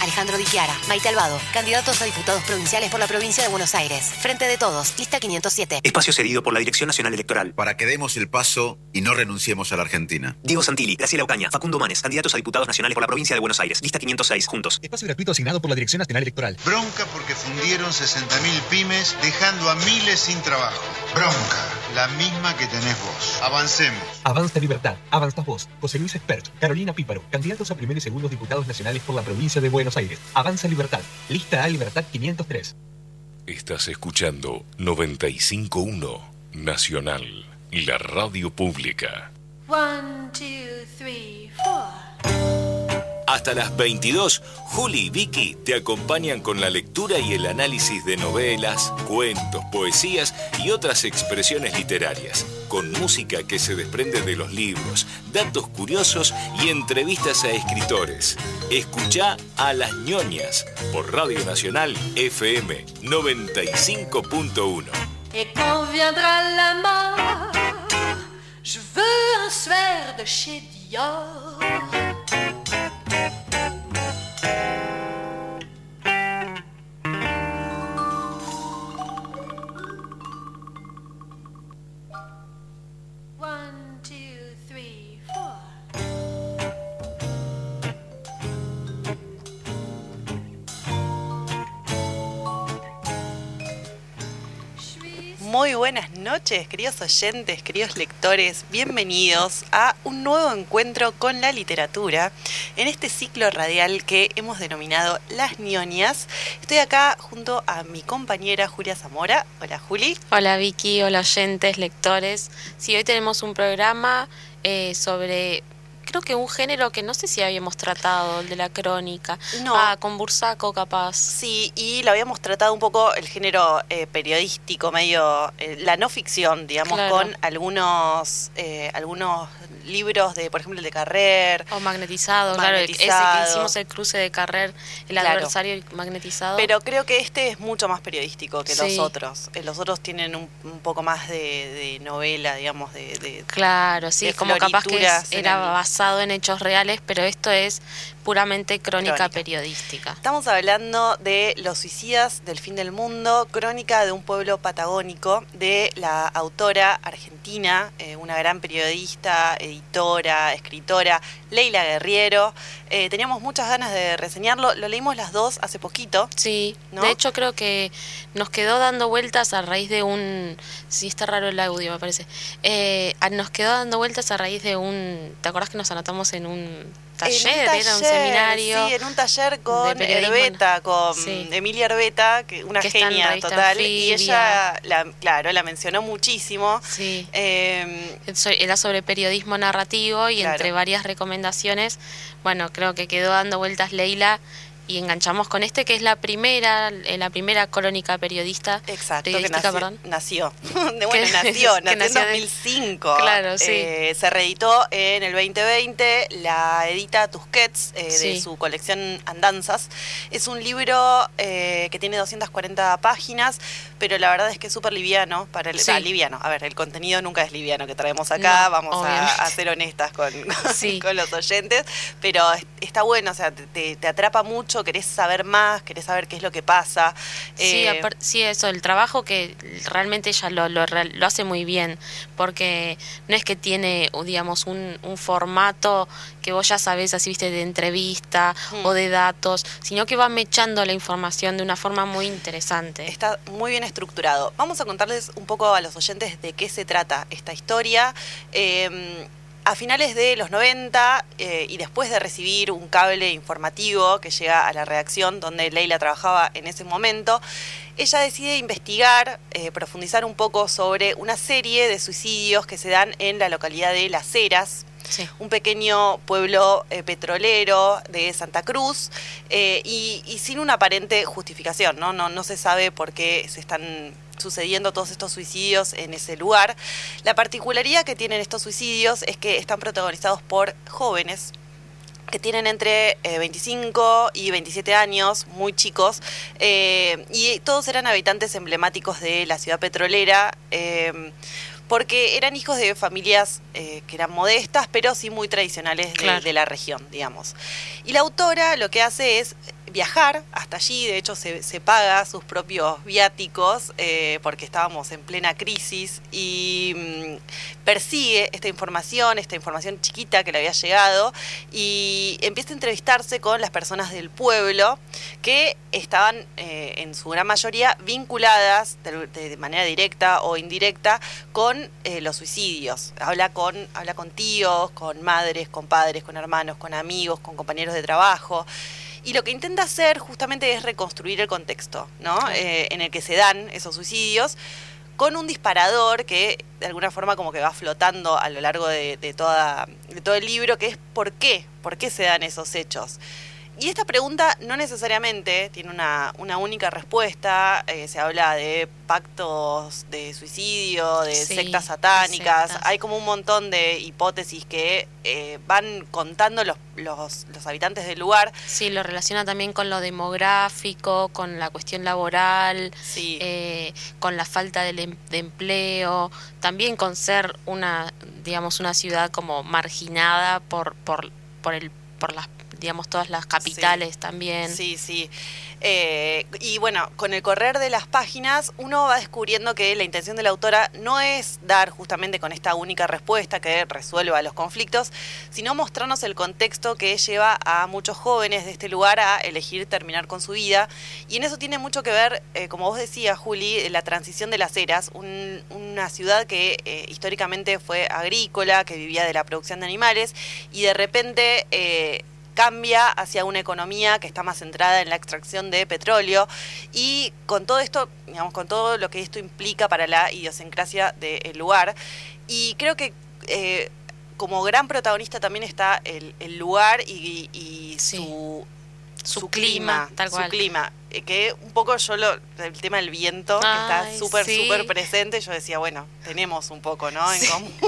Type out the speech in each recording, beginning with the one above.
Alejandro Di Chiara, Maite Albado, candidatos a diputados provinciales por la provincia de Buenos Aires. Frente de todos, lista 507. Espacio cedido por la Dirección Nacional Electoral. Para que demos el paso y no renunciemos a la Argentina. Diego Santilli, Graciela Ocaña, Facundo Manes, candidatos a diputados nacionales por la provincia de Buenos Aires. Lista 506, juntos. Espacio gratuito asignado por la Dirección Nacional Electoral. Bronca porque fundieron 60.000 pymes dejando a miles sin trabajo. Bronca, la misma que tenés vos. Avancemos. Avanza Libertad, avanza vos. José Luis Espert, Carolina Píparo, candidatos a primer y segundos diputados nacionales por la provincia de Buenos Aires. Avanza Libertad, lista A Libertad 503. Estás escuchando 951 Nacional, la radio pública. One, two, three, four. Hasta las 22, Juli y Vicky te acompañan con la lectura y el análisis de novelas, cuentos, poesías y otras expresiones literarias, con música que se desprende de los libros, datos curiosos y entrevistas a escritores. Escucha a Las ñoñas por Radio Nacional FM 95.1. Et quand viendra la mort, je veux un suaire de chez Dior. Muy buenas noches, queridos oyentes, queridos lectores. Bienvenidos a un nuevo encuentro con la literatura en este ciclo radial que hemos denominado Las ñoñas. Estoy acá junto a mi compañera Julia Zamora. Hola, Juli. Hola, Vicky. Hola, oyentes, lectores. Sí, hoy tenemos un programa eh, sobre creo que un género que no sé si habíamos tratado, el de la crónica. No. Ah, con Bursaco capaz. Sí, y lo habíamos tratado un poco el género eh, periodístico, medio eh, la no ficción, digamos, Claro. con algunos eh, algunos libros de, por ejemplo, el de Carrer. O magnetizado, claro, ese que Magnetizado. hicimos el cruce de carrer, el Claro. adversario magnetizado. Pero creo que este es mucho más periodístico que los otros. Eh, Los otros tienen un, un poco más de, de novela, digamos, de... de- Claro, sí, de es como capaz que es- era el- basado en hechos reales, pero esto es puramente crónica, Crónica. periodística. Estamos hablando de Los suicidas del fin del mundo, crónica de un pueblo patagónico de la autora argentina, eh, una gran periodista, editora, escritora, Leila Guerriero. Eh, teníamos muchas ganas de reseñarlo, lo leímos las dos hace poquito. Sí, ¿no? de hecho creo que nos quedó dando vueltas a raíz de un... Sí, está raro el audio, me parece. Eh, nos quedó dando vueltas a raíz de un... ¿Te acordás que nos anotamos en un taller? En un seminario. Sí, en un taller con. Herbeta, con Sí. Emilia Herbeta, que una Que genia total. Y ella, la, claro, la mencionó muchísimo. Sí. Eh, Era sobre periodismo narrativo y Claro. entre varias recomendaciones, bueno, creo que quedó dando vueltas Leila y enganchamos con este que es la primera, eh, la primera crónica periodista. Exacto, que nació. perdón. nació. Bueno, Que- nació, nació en nació de- 2005. Claro, sí. Eh, se reeditó en el 2020, la edita Tusquets eh, de su colección Andanzas. Es un libro eh, que tiene 240 páginas, pero la verdad es que es súper liviano. Para el, Sí. ah, liviano. A ver, el contenido nunca es liviano que traemos acá, No, vamos a, ser honestas con, Sí. con los oyentes, pero es- está bueno, o sea, te- te atrapa mucho, querés saber más, querés saber qué es lo que pasa. Sí, Eh, sí, eso, el trabajo que realmente ella lo, lo, real- lo hace muy bien, porque no es que tiene, digamos, un, un formato que vos ya sabés, así viste, de entrevista Mm. o de datos, sino que va mechando la información de una forma muy interesante. Está muy bien estructurado. Vamos a contarles un poco a los oyentes de qué se trata esta historia. Eh, a finales de los 90 eh, y después de recibir un cable informativo que llega a la redacción donde Leila trabajaba en ese momento, ella decide investigar, eh, profundizar un poco sobre una serie de suicidios que se dan en la localidad de Las Heras. un pequeño pueblo eh, petrolero de Santa Cruz eh, y, y sin una aparente justificación, ¿no? No, no se sabe por qué se están sucediendo todos estos suicidios en ese lugar. La particularidad que tienen estos suicidios es que están protagonizados por jóvenes que tienen entre eh, 25 y 27 años, muy chicos, eh, y todos eran habitantes emblemáticos de la ciudad petrolera. eh, porque eran hijos de familias eh, que eran modestas, pero sí muy tradicionales de, Claro. de la región, digamos. Y la autora lo que hace es viajar hasta allí, de hecho se, paga sus propios viáticos, eh, porque estábamos en plena crisis, y mm, persigue esta información, esta información chiquita que le había llegado, y empieza a entrevistarse con las personas del pueblo que estaban eh, en su gran mayoría vinculadas de, de manera directa o indirecta con eh, los suicidios. Habla con, habla con tíos, con madres, con padres, con hermanos, con amigos, con compañeros de trabajo. Y lo que intenta hacer justamente es reconstruir el contexto ¿no? Eh, en el que se dan esos suicidios con un disparador que de alguna forma como que va flotando a lo largo de, de toda, de todo el libro, que es ¿por qué? ¿Por qué se dan esos hechos? Y esta pregunta no necesariamente tiene una, una única respuesta. eh, se habla de pactos de suicidio, de Sí, sectas satánicas. sectas. Hay como un montón de hipótesis que eh, van contando los, los, los habitantes del lugar. Sí, lo relaciona también con lo demográfico, con la cuestión laboral, eh, con la falta de, em- de empleo, también con ser una, digamos, una ciudad como marginada por, por, por el, por las, digamos, todas las capitales también. Sí, sí. Eh, y bueno, con el correr de las páginas uno va descubriendo que la intención de la autora no es dar justamente con esta única respuesta que resuelva los conflictos, sino mostrarnos el contexto que lleva a muchos jóvenes de este lugar a elegir terminar con su vida. Y en eso tiene mucho que ver, eh, como vos decías, Juli, la transición de las eras, un- una ciudad que eh, históricamente fue agrícola, que vivía de la producción de animales, y de repente... cambia hacia una economía que está más centrada en la extracción de petróleo y con todo esto, digamos, con todo lo que esto implica para la idiosincrasia del lugar. Y creo que eh, como gran protagonista también está el, el lugar y, y su, Su clima, tal su cual. clima. Eh, que un poco yo lo, el tema del viento, que está súper, sí. súper presente, yo decía, bueno, tenemos un poco, ¿no? En común.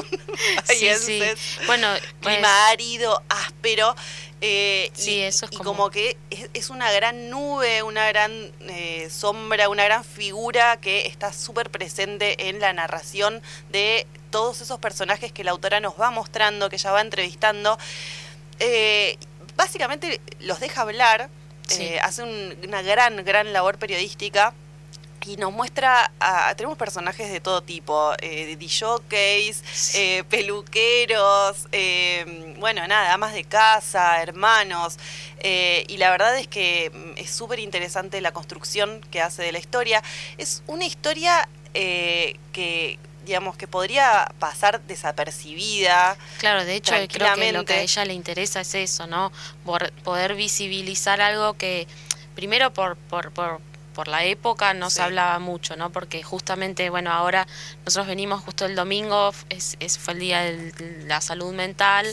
Sí, sí. Bahienses. Bueno, pues- clima árido, áspero. Eh, Sí, y, eso es y como- como que es, es una gran nube, una gran eh, sombra, una gran figura que está súper presente en la narración de todos esos personajes que la autora nos va mostrando, que ella va entrevistando. Eh, básicamente los deja hablar, Sí. eh, hace un- una gran, gran labor periodística. Y nos muestra, a, tenemos personajes de todo tipo, eh, de DJs, eh, peluqueros, eh, bueno, nada, amas de casa, hermanos. eh, y la verdad es que mm, es súper interesante la construcción que hace de la historia. Es una historia eh, que, digamos, que podría pasar desapercibida. Claro, de hecho creo que lo que a ella le interesa es eso, ¿no? Poder visibilizar algo que primero por por, por, por la época no Sí. se hablaba mucho, ¿no? Porque justamente, bueno, ahora nosotros venimos justo el domingo, es, es- fue el día de la salud mental.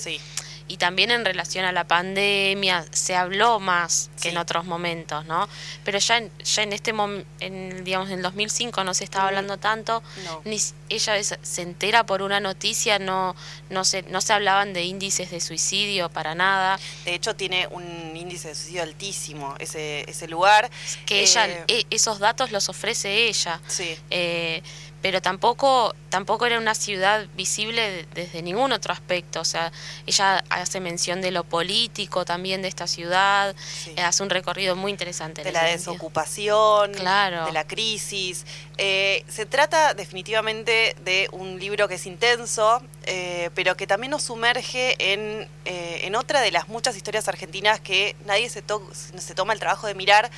Y también en relación a la pandemia se habló más que en otros momentos, ¿no? Pero ya en, ya en este momento, en, digamos, en el 2005 no se estaba hablando tanto, No. ni ella es- se entera por una noticia, no, no, se, no se hablaban de índices de suicidio para nada. De hecho, tiene un índice de suicidio altísimo ese, ese lugar. Que ella, Eh, e- esos datos los ofrece ella. Sí. Eh, pero tampoco, tampoco era una ciudad visible de- desde ningún otro aspecto. O sea, ella hace mención de lo político también de esta ciudad, eh, hace un recorrido muy interesante. de la sentido. desocupación, Claro. de la crisis. Eh, se trata definitivamente de un libro que es intenso, eh, pero que también nos sumerge en, eh, en otra de las muchas historias argentinas que nadie se, to- se toma el trabajo de mirar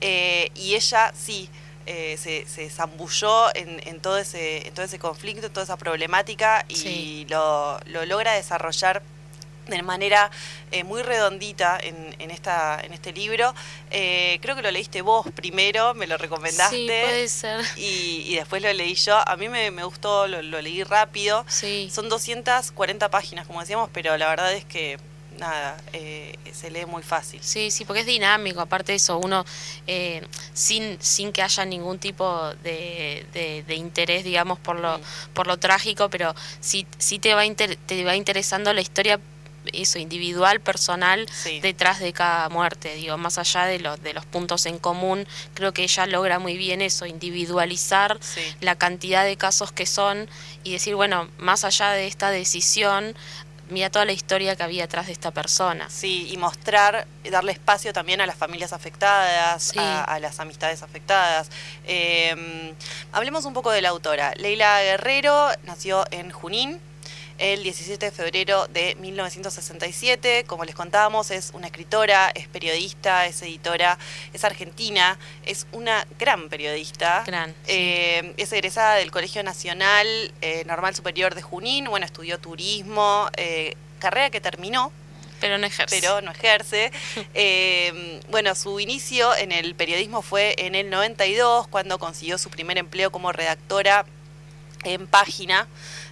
eh, y ella sí. Eh, se, se zambulló en, en todo ese, en todo ese conflicto, en toda esa problemática y Sí. lo, lo logra desarrollar de manera eh, muy redondita en, en, esta, en este libro. Eh, creo que lo leíste vos primero, me lo recomendaste. Sí, puede ser. Y, y después lo leí yo. A mí me, me gustó, lo, lo, leí rápido. Sí. Son 240 páginas, como decíamos, pero la verdad es que nada, eh, se lee muy fácil. Sí, sí, porque es dinámico, aparte de eso, uno eh, sin, sin que haya ningún tipo de, de, de interés, digamos, por lo, por lo trágico, pero sí, sí te, va inter, te va interesando la historia eso individual, personal, sí. detrás de cada muerte, digo, más allá de los, de los puntos en común, creo que ella logra muy bien eso, individualizar sí. la cantidad de casos que son y decir, bueno, más allá de esta decisión, mira toda la historia que había atrás de esta persona. Sí, y mostrar, darle espacio también a las familias afectadas, sí. a, a, las amistades afectadas. Eh, hablemos un poco de la autora. Leila Guerrero nació en Junín, el 17 de febrero de 1967. Como les contábamos, es una escritora, es periodista, es editora, es argentina, es una gran periodista. Gran, sí. eh, es egresada del Colegio Nacional eh, Normal Superior de Junín, bueno, estudió turismo, eh, carrera que terminó. Pero no ejerce. Pero no ejerce. eh, bueno, su inicio en el periodismo fue en el 92, cuando consiguió su primer empleo como redactora en página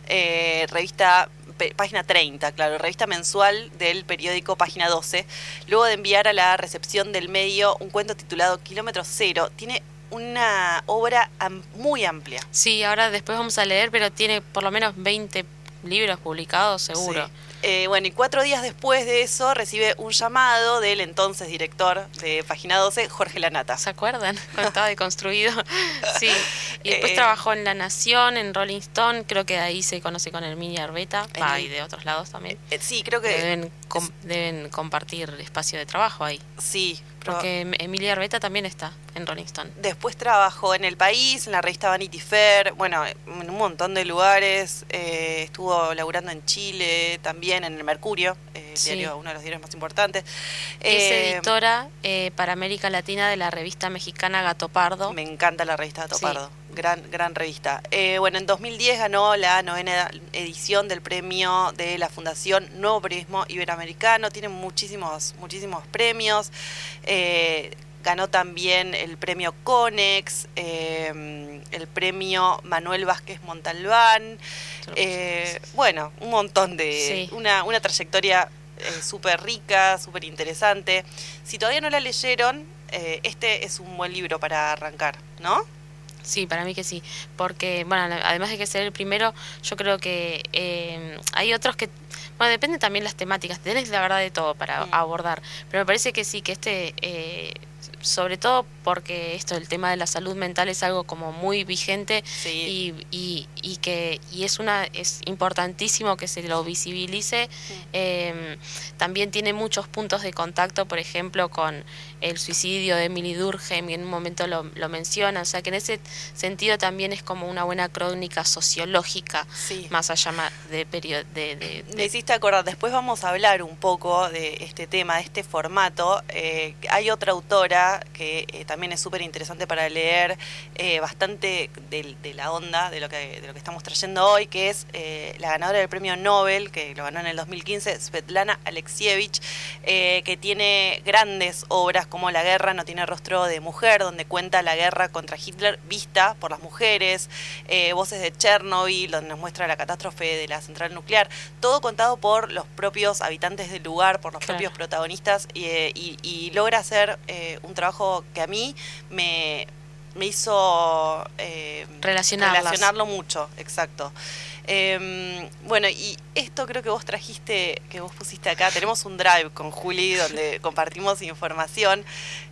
eh, revista página 30, claro, revista mensual del periódico Página 12, luego de enviar a la recepción del medio un cuento titulado Kilómetro Cero. Tiene una obra am muy amplia. Sí, ahora después vamos a leer, pero tiene por lo menos 20 libros publicados, seguro. Sí. Eh, bueno, y cuatro días después de eso recibe un llamado del entonces director de Página 12, Jorge Lanata. ¿Se acuerdan? Cuando estaba deconstruido. sí. Y después eh, trabajó en La Nación, en Rolling Stone, creo que ahí se conoce con Emilia Arbeta, ah, y de otros lados también. Eh, sí, creo que... Deben, com deben compartir espacio de trabajo ahí. Sí, porque Emilia Arbeta también está en Rolling Stone. Después trabajó en El País, en la revista Vanity Fair, bueno, en un montón de lugares. Eh, estuvo laburando en Chile, también en el Mercurio, eh, sí. diario, uno de los diarios más importantes. Es eh, editora para América Latina de la revista mexicana Gato Pardo. Me encanta la revista Gato Pardo. Gran, gran revista. Eh, bueno, en 2010 ganó la novena edición del premio de la Fundación Nuevo Periodismo Iberoamericano. Tiene muchísimos, muchísimos premios. Eh, ganó también el premio Conex, eh, el premio Manuel Vázquez Montalbán. bueno, un montón de. Sí. Una, una trayectoria súper rica, súper interesante. Si todavía no la leyeron, este es un buen libro para arrancar, ¿no? Sí, para mí que sí, porque, bueno, además de que ser el primero, yo creo que eh, hay otros que, bueno, depende también las temáticas, tenés la verdad de todo para mm. abordar, pero me parece que sí, que este, eh, sobre todo porque esto, el tema de la salud mental es algo como muy vigente sí. y, y, y, que y es una es importantísimo que se lo visibilice. Sí. Eh, también tiene muchos puntos de contacto, por ejemplo, con el suicidio de Emily Durkheim, y en un momento lo, lo menciona, o sea que en ese sentido también es como una buena crónica sociológica, sí. más allá de periodo de, de, de, Me hiciste acordar, después vamos a hablar un poco de este tema, de este formato. Eh, hay otra autora que eh, también es súper interesante para leer, eh, bastante de, la onda de lo, que, de lo que estamos trayendo hoy, que es la ganadora del premio Nobel, que lo ganó en el 2015, Svetlana Alexievich, que tiene grandes obras como La guerra no tiene rostro de mujer, donde cuenta la guerra contra Hitler vista por las mujeres, eh, Voces de Chernobyl, donde nos muestra la catástrofe de la central nuclear, todo contado por los propios habitantes del lugar, por los Claro. propios protagonistas, y, eh, y- y logra hacer eh, un trabajo que a mí me, me hizo eh, relacionarlo mucho, exacto. Eh, bueno, y esto creo que vos trajiste, que vos pusiste acá, tenemos un drive con Juli donde compartimos información.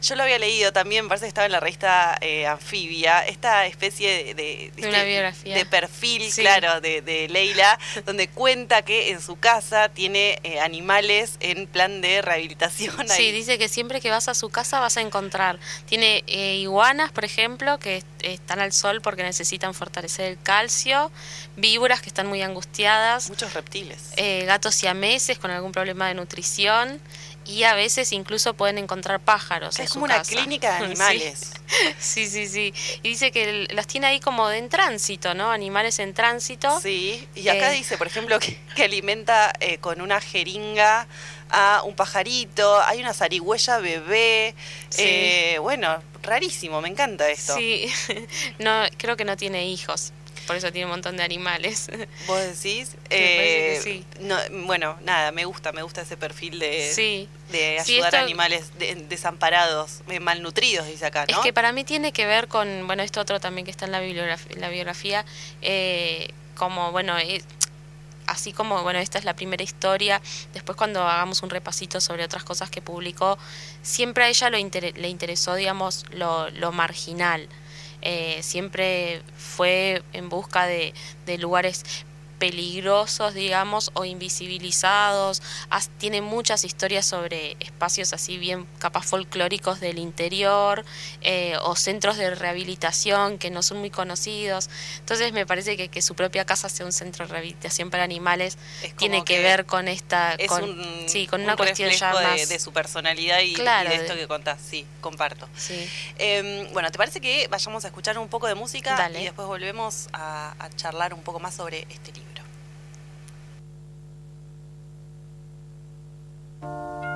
Yo lo había leído también, parece que estaba en la revista eh, Anfibia, esta especie de, de, De una biografía. de perfil, Sí. claro, de, Leila, donde cuenta que en su casa tiene eh, animales en plan de rehabilitación. Sí, dice que siempre que vas a su casa vas a encontrar. Tiene eh, iguanas, por ejemplo, que est- están al sol porque necesitan fortalecer el calcio, víboras que están muy angustiadas, Muchos reptiles. eh, gatos siameses con algún problema de nutrición y a veces incluso pueden encontrar pájaros. es en como su una casa. clínica de animales. Sí, sí, sí. Y dice que los tiene ahí como de en tránsito, ¿no? Animales en tránsito. Sí, y acá Eh, dice, por ejemplo, que, que alimenta eh, con una jeringa a un pajarito, hay una zarigüeya bebé. Sí. eh, bueno, rarísimo, me encanta esto. Sí, no, creo que no tiene hijos, por eso tiene un montón de animales. ¿Vos decís? Eh, sí. no, bueno, nada, me gusta, me gusta ese perfil de, Sí. de Sí, ayudar a animales de- desamparados, eh, malnutridos, dice acá, ¿no? Es que para mí tiene que ver con, bueno, esto otro también que está en la bibliografía, la biografía, eh, como, bueno, eh, así como, bueno, esta es la primera historia, después cuando hagamos un repasito sobre otras cosas que publicó, siempre a ella lo inter- le interesó, digamos, lo, lo marginal. Eh, siempre fue en busca de, de lugares peligrosos, digamos, o invisibilizados. As- tiene muchas historias sobre espacios así bien capaz folclóricos del interior eh, o centros de rehabilitación que no son muy conocidos. Entonces me parece que que su propia casa sea un centro de rehabilitación para animales Es tiene que, que ver con esta, es con, un, sí, con un una cuestión ya de, más de su personalidad y, de esto de- que contás, sí, comparto. Sí. Eh, bueno, ¿te parece que vayamos a escuchar un poco de música Dale. y después volvemos a, a charlar un poco más sobre este libro? Thank you.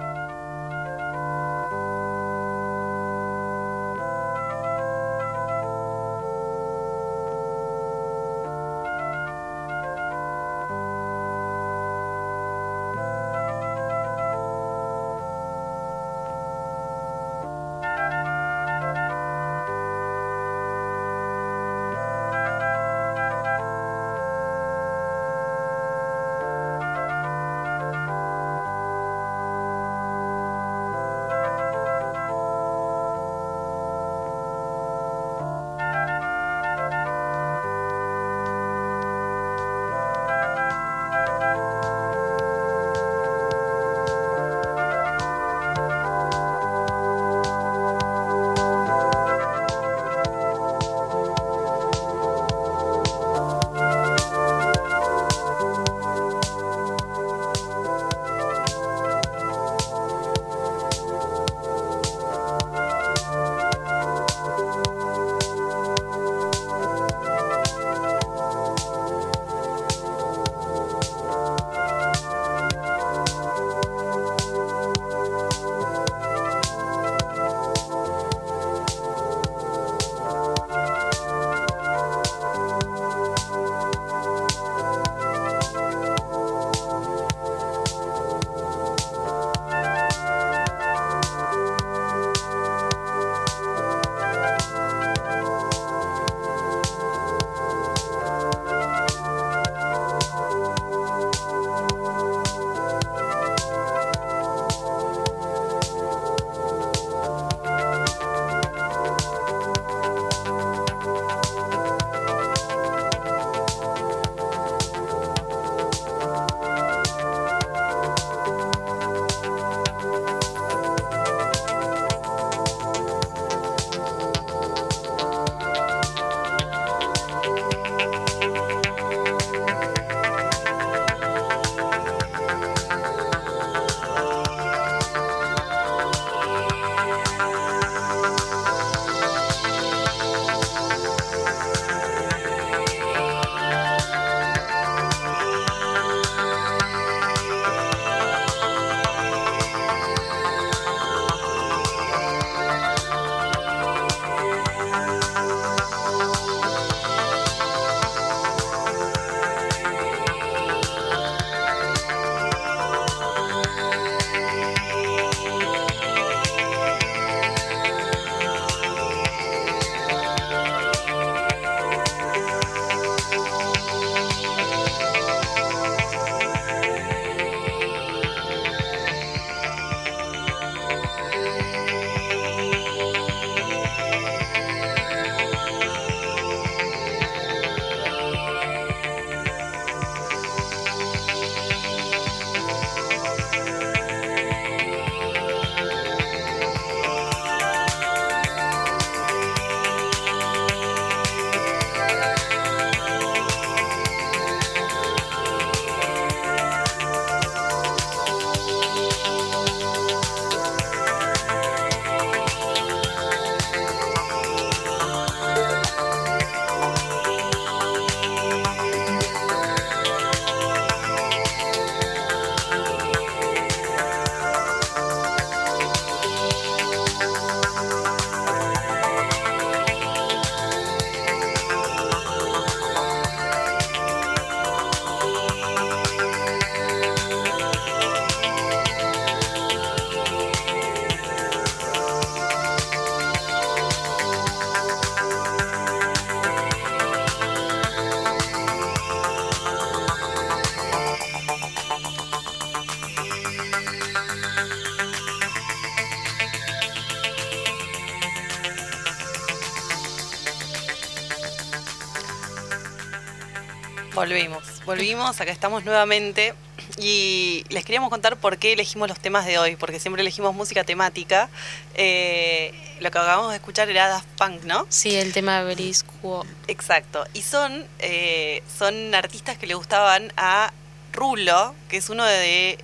Volvimos, acá estamos nuevamente y les queríamos contar por qué elegimos los temas de hoy, porque siempre elegimos música temática. Eh, lo que acabamos de escuchar era Daft Punk, ¿no? Sí, el tema de Beriscuo. Exacto, y son, eh, son artistas que le gustaban a Rulo, que es uno de,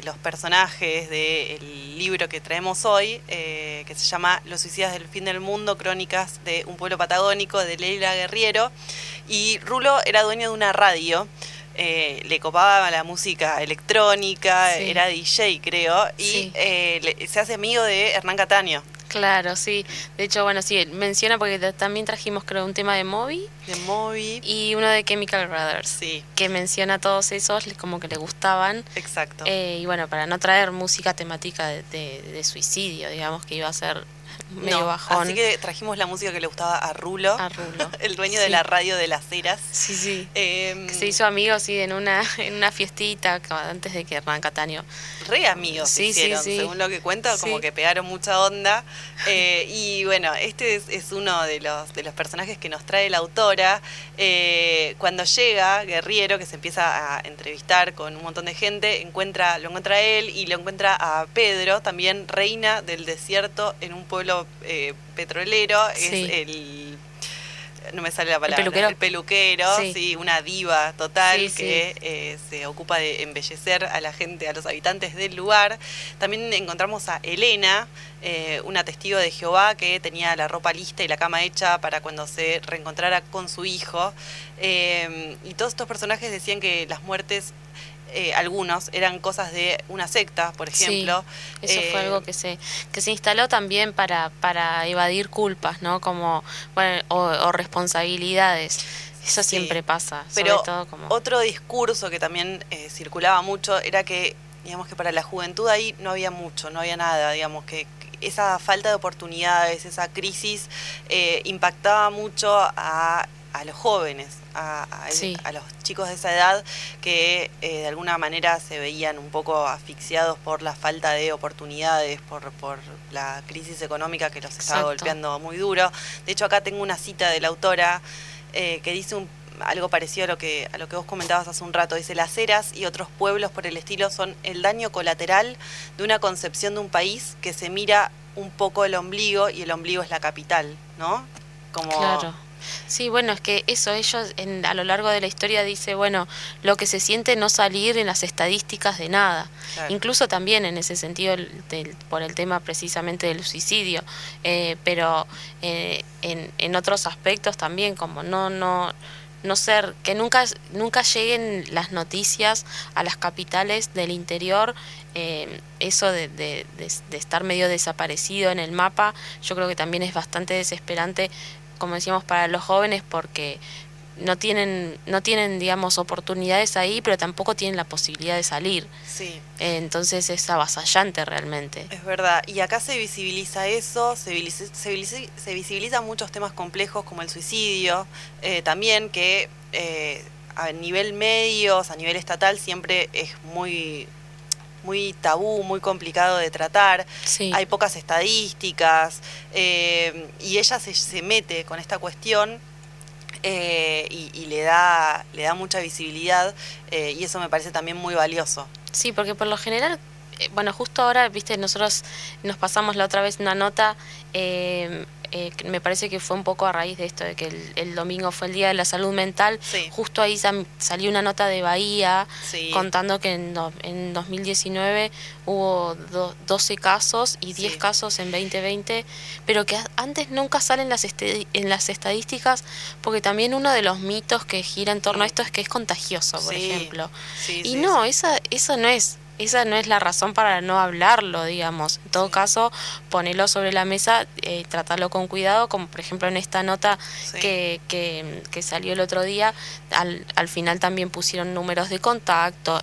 de los personajes del libro que traemos hoy, eh, que se llama Los suicidas del fin del mundo, crónicas de un pueblo patagónico, de Leila Guerriero. Y Rulo era dueño de una radio. Eh, le copaba la música electrónica, era DJ creo, y se hace amigo de Hernán Cataño. Claro, sí. De hecho, bueno, sí, menciona porque también trajimos, creo, un tema de Moby. De Moby. Y uno de Chemical Brothers. Sí. Que menciona todos esos, como que le gustaban. Exacto. Eh, y bueno, para no traer música temática de, de, suicidio, digamos, que iba a ser medio bajón. Así que trajimos la música que le gustaba a Rulo, a Rulo. el dueño de la radio de las Heras. Sí, sí. Em, se hizo amigo, sí, en una, en una fiestita antes de que Hernán Cataño. Re amigos sí, hicieron, según lo que cuenta, como que pegaron mucha onda. Eh, y bueno, este es, uno de los, de los personajes que nos trae la autora. Eh, cuando llega Guerriero, que se empieza a entrevistar con un montón de gente, encuentra, lo encuentra él y lo encuentra a Pedro, también reina del desierto en un pueblo eh, petrolero, es el no me sale la palabra, el peluquero, sí. una diva total que eh, se ocupa de embellecer a la gente, a los habitantes del lugar. También encontramos a Elena, eh, una testigo de Jehová que tenía la ropa lista y la cama hecha para cuando se reencontrara con su hijo. y todos estos personajes decían que las muertes eh, algunos eran cosas de una secta, por ejemplo. eso fue algo eh, que se que se instaló también para para evadir culpas, ¿no? Como bueno, o, responsabilidades. Eso siempre pasa. Pero todo como... otro discurso que también eh, circulaba mucho era que digamos que para la juventud ahí no había mucho, no había nada, digamos que esa falta de oportunidades, esa crisis impactaba mucho a, a los jóvenes a, los chicos de esa edad que eh, de alguna manera se veían un poco asfixiados por la falta de oportunidades, por, por la crisis económica que los estaba golpeando muy duro. De hecho, acá tengo una cita de la autora eh, que dice algo parecido a lo que a lo que vos comentabas hace un rato. Dice, las eras y otros pueblos por el estilo son el daño colateral de una concepción de un país que se mira un poco el ombligo y el ombligo es la capital, ¿no? Como claro Sí, bueno, es que eso, ellos en, a lo largo de la historia dice, bueno, lo que se siente no salir en las estadísticas de nada. Incluso también en ese sentido por el tema precisamente del suicidio, eh, pero eh, en, en otros aspectos también, como no, no, no ser, que nunca, nunca lleguen las noticias a las capitales del interior, eh, eso de, de, estar medio desaparecido en el mapa, yo creo que también es bastante desesperante como decíamos, para los jóvenes porque no tienen, no tienen, digamos, oportunidades ahí, pero tampoco tienen la posibilidad de salir. Sí. entonces es avasallante realmente. Es verdad. Y acá se visibiliza eso, se visibiliza, se visibiliza, muchos temas complejos como el suicidio, eh, también que eh, a nivel medios, a nivel estatal, siempre es muy muy tabú, muy complicado de tratar, hay pocas estadísticas eh, y ella se, se, mete con esta cuestión eh, y, le, da, le da mucha visibilidad eh, y eso me parece también muy valioso. Sí, porque por lo general, bueno, justo ahora, viste, nosotros nos pasamos la otra vez una nota eh, me parece que fue un poco a raíz de esto, de que el, domingo fue el Día de la Salud Mental. Justo ahí salió una nota de Bahía contando que en, en 2019 hubo 12 casos y 10 casos en 2020, pero que antes nunca salen las en las estadísticas porque también uno de los mitos que gira en torno a esto es que es contagioso, por ejemplo. y no, esa, eso no es esa no es la razón para no hablarlo, digamos. En todo caso, ponerlo sobre la mesa, eh, tratarlo con cuidado, como por ejemplo en esta nota que, que, salió el otro día, al, al final también pusieron números de contacto,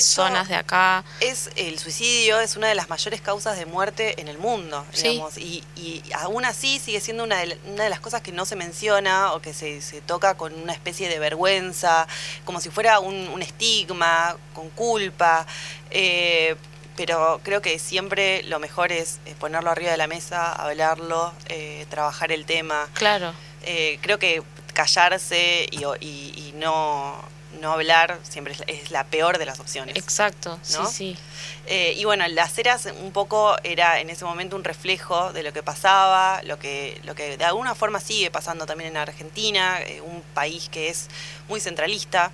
zonas de acá. Es el suicidio es una de las mayores causas de muerte en el mundo, digamos, y, y, aún así sigue siendo una de, una de, las cosas que no se menciona o que se, se toca con una especie de vergüenza, como si fuera un, un estigma, con culpa. Eh, pero creo que siempre lo mejor es, ponerlo arriba de la mesa, hablarlo, eh, trabajar el tema. Claro. Eh, creo que callarse y, y, no, no hablar siempre es la, peor de las opciones. Exacto, sí, sí. Eh, y bueno, las eras un poco era en ese momento un reflejo de lo que pasaba, lo que, lo que de alguna forma sigue pasando también en Argentina, eh, un país que es muy centralista.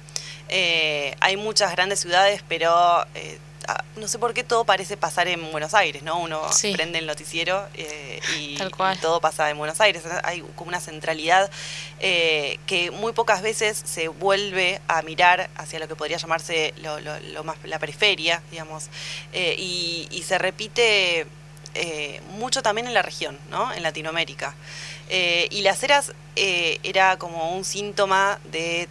Eh, hay muchas grandes ciudades, pero no sé por qué todo parece pasar en Buenos Aires, ¿no? Uno prende el noticiero eh, y, todo pasa en Buenos Aires. Hay como una centralidad eh, que muy pocas veces se vuelve a mirar hacia lo que podría llamarse lo, más la periferia, digamos, eh, y, y, se repite mucho también en la región, ¿no? En Latinoamérica. y las eras era como un síntoma de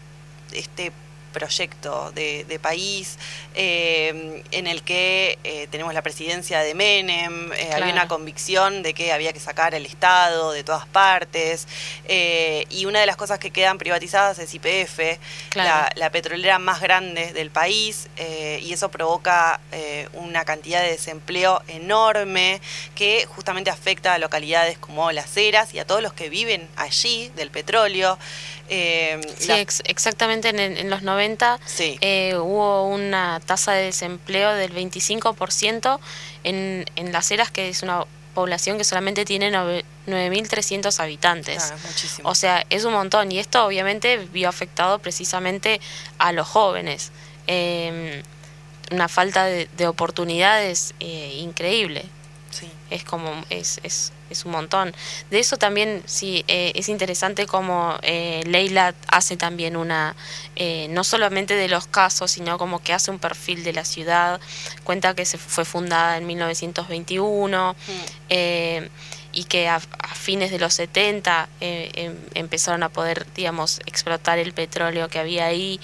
este proyecto de, país eh, en el que eh, tenemos la presidencia de Menem, eh, había una convicción de que había que sacar el Estado de todas partes y una de las cosas que quedan privatizadas es IPF, la, petrolera más grande del país y eso provoca una cantidad de desempleo enorme que justamente afecta a localidades como Las Heras y a todos los que viven allí del petróleo. Sí, exactamente en, los 90 eh, hubo una tasa de desempleo del 25% en, en Las Heras, que es una población que solamente tiene 9.300 habitantes. o sea, es un montón. Y esto obviamente vio afectado precisamente a los jóvenes. Em, una falta de, de oportunidades eh, increíble. Es como, es, es, es, un montón. De eso también, sí, eh, es interesante como eh, Leila hace también una, eh, no solamente de los casos, sino como que hace un perfil de la ciudad, cuenta que se fue fundada en 1921 mm. y que a, fines de los 70 em, empezaron a poder, digamos, explotar el petróleo que había ahí.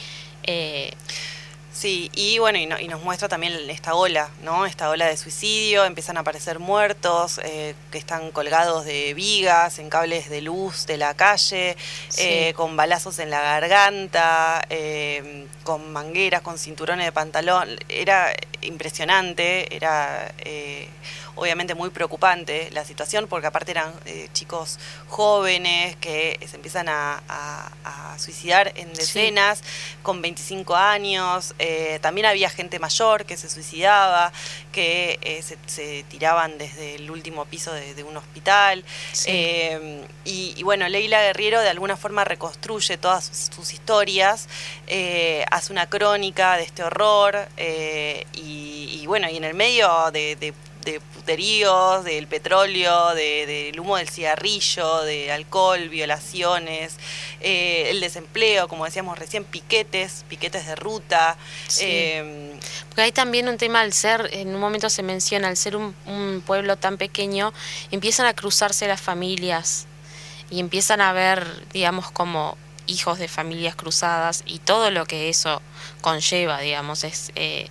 Sí, y bueno, y, nos muestra también esta ola, ¿no? Esta ola de suicidio, empiezan a aparecer muertos eh, que están colgados de vigas, en cables de luz de la calle, eh, con balazos en la garganta, eh, con mangueras, con cinturones de pantalón. Era impresionante, era obviamente muy preocupante la situación, porque aparte eran eh, chicos jóvenes que se empiezan a, suicidar en decenas, con 25 años, eh, también había gente mayor que se suicidaba, que eh, se, tiraban desde el último piso de, un hospital. Y, bueno, Leila Guerriero de alguna forma reconstruye todas sus, historias, hace una crónica de este horror y, bueno, y en el medio de de puteríos, del petróleo, del humo del cigarrillo, de alcohol, violaciones, eh, el desempleo, como decíamos recién, piquetes, piquetes de ruta. Em, Porque hay también un tema al ser, en un momento se menciona, al ser un, pueblo tan pequeño, empiezan a cruzarse las familias y empiezan a ver, digamos, como hijos de familias cruzadas y todo lo que eso conlleva, digamos, es eh,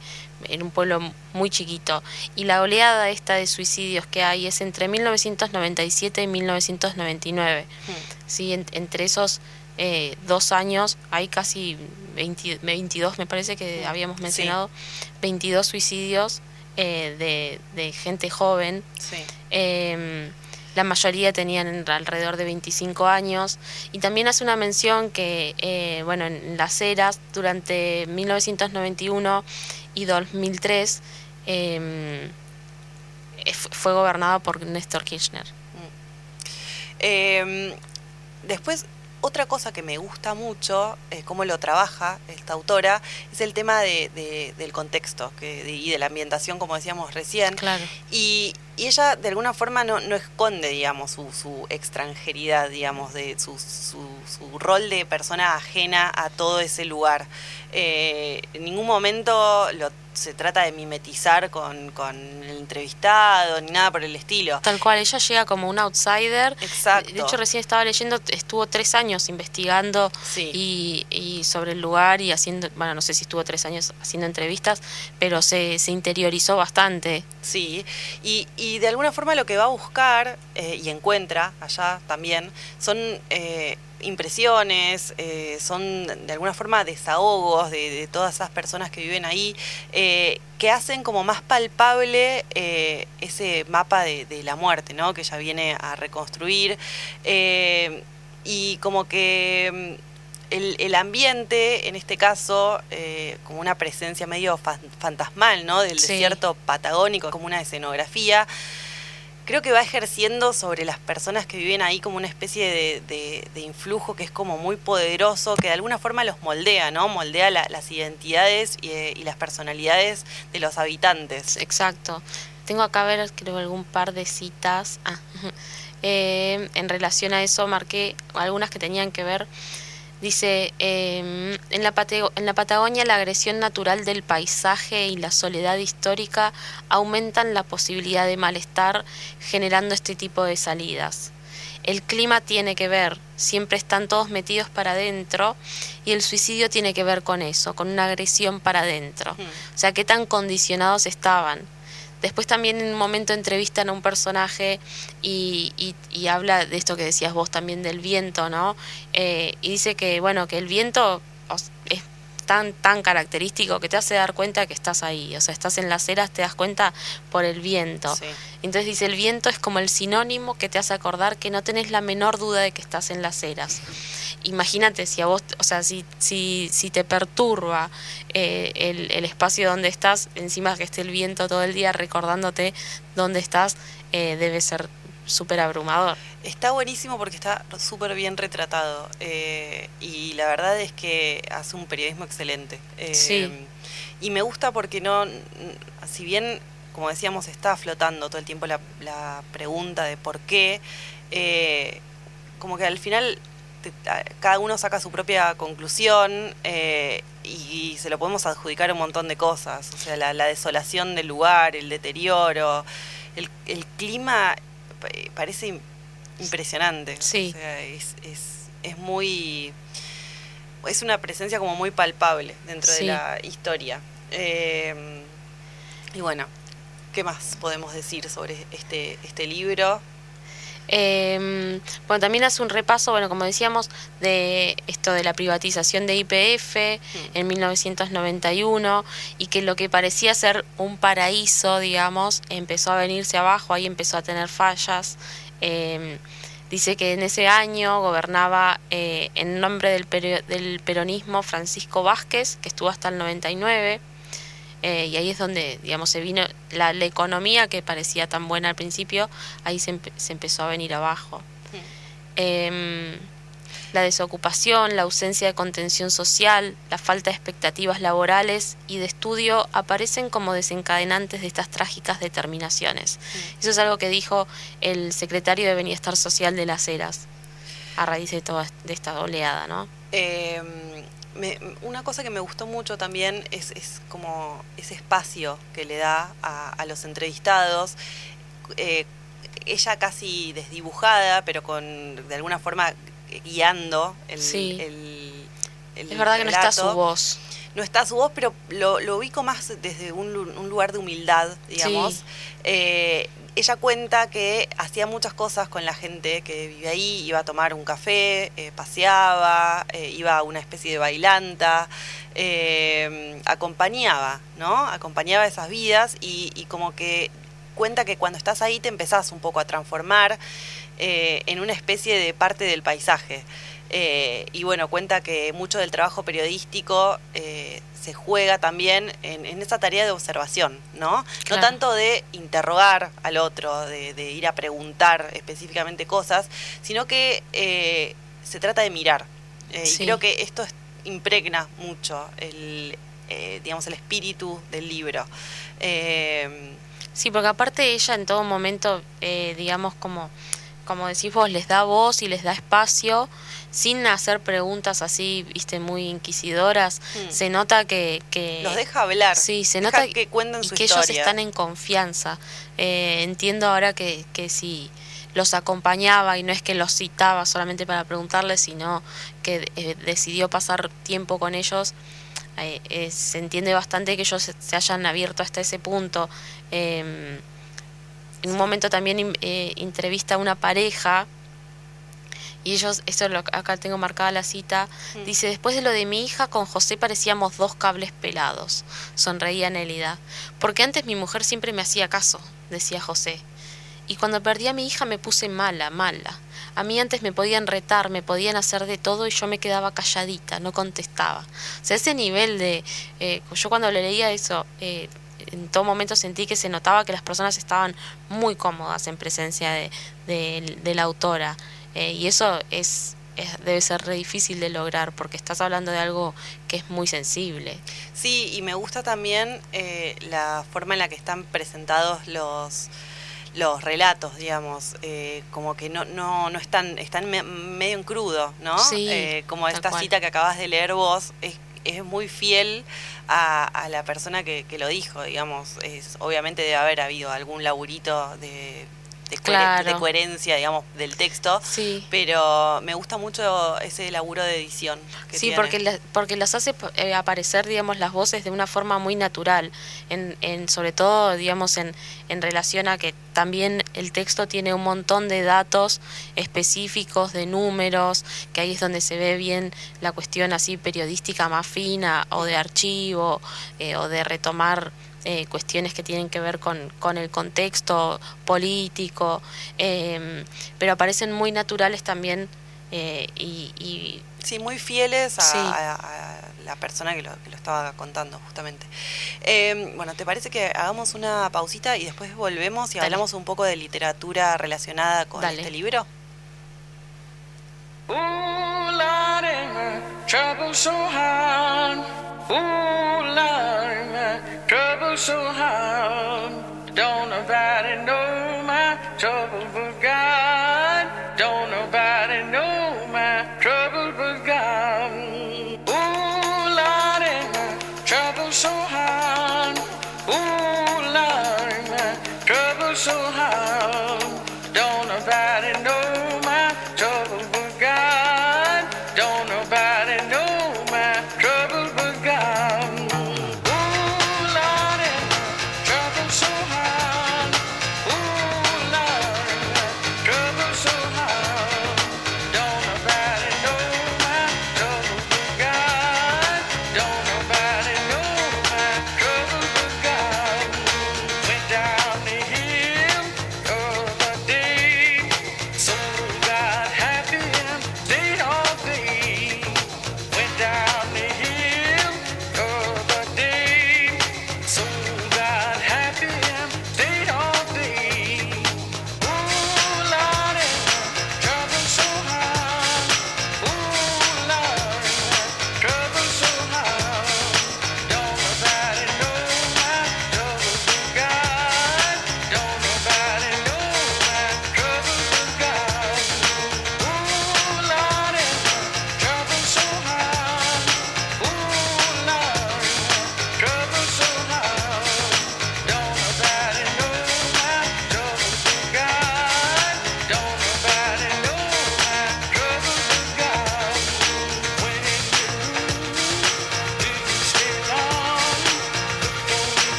en un pueblo muy chiquito. Y la oleada esta de suicidios que hay es entre 1997 y 1999. Hmm. ¿sí? entre esos eh, dos años hay casi 22, me parece que hmm. habíamos mencionado, 22 suicidios eh, de, gente joven. Em, la mayoría tenían alrededor de 25 años y también hace una mención que, eh, bueno, en las eras, durante 1991 y 2003 em, fue gobernado por Néstor Kirchner. Em, después, otra cosa que me gusta mucho, eh, cómo lo trabaja esta autora, es el tema de, del contexto que, y de la ambientación, como decíamos recién. Claro. Y, ella de alguna forma no, no esconde, digamos, su, su, extranjeridad, digamos, de su, su, su, rol de persona ajena a todo ese lugar. Eh, en ningún momento lo se trata de mimetizar con, con, el entrevistado ni nada por el estilo. Tal cual, ella llega como un outsider. Exacto. De hecho, recién estaba leyendo, estuvo tres años investigando y, y, sobre el lugar y haciendo, bueno, no sé si estuvo tres años haciendo entrevistas, pero se, se interiorizó bastante. Sí, y, y de alguna forma lo que va a buscar eh, y encuentra allá también son... Eh, impresiones, eh, son de alguna forma desahogos de, todas esas personas que viven ahí, eh, que hacen como más palpable eh, ese mapa de, la muerte, ¿no? que ella viene a reconstruir, y como que el, ambiente, en este caso, eh, como una presencia medio fantasmal, ¿no? Del desierto patagónico, como una escenografía, creo que va ejerciendo sobre las personas que viven ahí como una especie de, influjo que es como muy poderoso, que de alguna forma los moldea, ¿no? Moldea las identidades y, las personalidades de los habitantes. Exacto. Tengo acá a ver, creo, algún par de citas. Ah, eh, en relación a eso marqué algunas que tenían que ver Dice, em, en, la en la Patagonia la agresión natural del paisaje y la soledad histórica aumentan la posibilidad de malestar generando este tipo de salidas. El clima tiene que ver, siempre están todos metidos para adentro y el suicidio tiene que ver con eso, con una agresión para adentro. O sea, qué tan condicionados estaban. Después también en un momento entrevistan a un personaje y, habla de esto que decías vos también del viento, ¿no? Eh, y dice que, bueno, que el viento tan, tan característico que te hace dar cuenta que estás ahí. O sea, estás en las eras, te das cuenta por el viento. Entonces dice, el viento es como el sinónimo que te hace acordar que no tenés la menor duda de que estás en las eras imagínate si a vos, o sea, si, si, si te perturba eh, el, el, espacio donde estás, encima que esté el viento todo el día recordándote dónde estás, eh, debe ser súper abrumador. Está buenísimo porque está súper bien retratado eh, y la verdad es que hace un periodismo excelente. sí. Y me gusta porque no, si bien, como decíamos, está flotando todo el tiempo la, la pregunta de por qué, como que al final cada uno saca su propia conclusión eh, y, se lo podemos adjudicar un montón de cosas. O sea, la, desolación del lugar, el deterioro, el, clima eh, parece impresionante. Sí. es, es, muy. Es una presencia como muy palpable dentro de la historia. Eh, y bueno, ¿qué más podemos decir sobre este, este libro? Eh, bueno, también hace un repaso, bueno, como decíamos, de esto de la privatización de IPF mm. en 1991 y que lo que parecía ser un paraíso, digamos, empezó a venirse abajo, ahí empezó a tener fallas. Em, dice que en ese año gobernaba eh, en nombre del, del peronismo Francisco Vázquez, que estuvo hasta el 99. Eh, y ahí es donde, digamos, se vino la, economía que parecía tan buena al principio, ahí se, empezó a venir abajo. Em, la desocupación, la ausencia de contención social, la falta de expectativas laborales y de estudio aparecen como desencadenantes de estas trágicas determinaciones. Eso es algo que dijo el secretario de Bienestar Social de las Heras a raíz de toda de esta oleada, ¿no? Em, una cosa que me gustó mucho también es, como ese espacio que le da a, los entrevistados. Eh, ella casi desdibujada, pero con de alguna forma guiando el, sí. Es verdad que no está su voz. No está su voz, pero lo, lo ubico más desde un, lugar de humildad, digamos. Eh, ella cuenta que hacía muchas cosas con la gente que vive ahí, iba a tomar un café, eh, paseaba, eh, iba a una especie de bailanta, eh, acompañaba, ¿no? Acompañaba esas vidas y, y, como que cuenta que cuando estás ahí te empezás un poco a transformar en una especie de parte del paisaje. Y bueno, cuenta que mucho del trabajo periodístico se juega también en, esa tarea de observación, ¿no? No tanto de interrogar al otro, de, ir a preguntar específicamente cosas, sino que eh, se trata de mirar. Eh, y creo que esto impregna mucho el, eh, digamos, el espíritu del libro. sí, porque aparte ella en todo momento, digamos, como, como decís vos, les da voz y les da espacio sin hacer preguntas así, viste, muy inquisidoras, hmm. se nota que, que, Los deja hablar. Sí, se nota que cuentan y su que ellos están en confianza. Eh, entiendo ahora que, que si los acompañaba y no es que los citaba solamente para preguntarles, sino que eh, decidió pasar tiempo con ellos. Eh, se entiende bastante que ellos se hayan abierto hasta ese punto. Em, en un momento también entrevista a una pareja y ellos, esto lo, acá tengo marcada la cita, mm. dice, después de lo de mi hija, con José parecíamos dos cables pelados. Sonreía Nélida. Porque antes mi mujer siempre me hacía caso, decía José. Y cuando perdí a mi hija me puse mala, mala. a mí antes me podían retar, me podían hacer de todo y yo me quedaba calladita, no contestaba. O sea, ese nivel de... Eh, yo cuando le leía eso, eh, en todo momento sentí que se notaba que las personas estaban muy cómodas en presencia de, de, la autora. Eh, y eso es, debe ser re difícil de lograr porque estás hablando de algo que es muy sensible. Sí, y me gusta también eh, la forma en la que están presentados los los relatos, digamos, eh, como que no, no, no están, están medio en crudo, ¿no? Sí, como esta cita que acabas de leer vos, es, es muy fiel a, la persona que, que, lo dijo, digamos. Es, obviamente debe haber habido algún laburito de de, coherencia, digamos, del texto. Sí. Pero me gusta mucho ese laburo de edición. Que sí, porque, porque las hace eh, aparecer, digamos, las voces de una forma muy natural. En, en, sobre todo, digamos, en, en relación a que también el texto tiene un montón de datos específicos, de números, que ahí es donde se ve bien la cuestión así periodística más fina, o de archivo, eh, o de retomar eh, cuestiones que tienen que ver con, con el contexto político, em, pero aparecen muy naturales también eh, y, Sí, muy fieles a, la persona que lo, que lo, estaba contando, justamente. Em, bueno, ¿te parece que hagamos una pausita y después volvemos y hablamos un poco de literatura relacionada con este libro? Ooh, Lordy, my trouble so hard. Ooh, Lordy, my trouble so hard.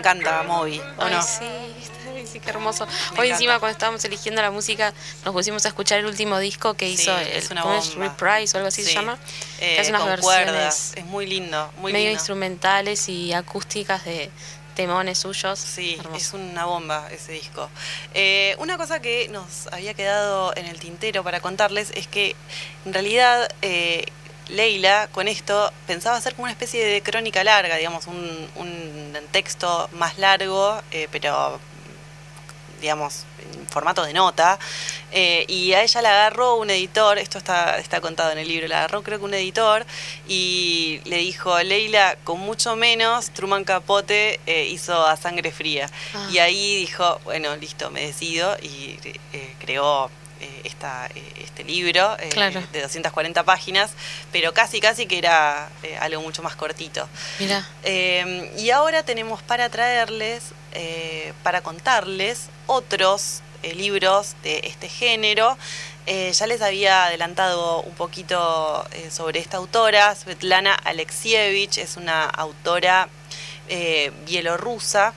Encanta Moby, ¿o no? Sí, sí, qué hermoso. Hoy encima cuando estábamos eligiendo la música nos pusimos a escuchar el último disco que hizo es el Reprise o algo así se llama. que hace unas versiones es muy lindo, muy medio instrumentales y acústicas de temones suyos. Sí, es una bomba ese disco. Eh, una cosa que nos había quedado en el tintero para contarles es que en realidad eh, Leila con esto pensaba hacer como una especie de crónica larga, digamos, un, texto más largo, eh, pero digamos, en formato de nota. Eh, y a ella la agarró un editor, esto está, está contado en el libro, la agarró creo que un editor y le dijo, Leila, con mucho menos, Truman Capote eh, hizo a sangre fría. Ah. Y ahí dijo, bueno, listo, me decido y eh, creó eh, esta, eh, este libro eh, Claro. de 240 páginas, pero casi, casi que era algo mucho más cortito. Mira, y ahora tenemos para traerles, para contarles otros libros de este género. Eh, ya les había adelantado un poquito eh, sobre esta autora, Svetlana Alexievich, es una autora eh, bielorrusa.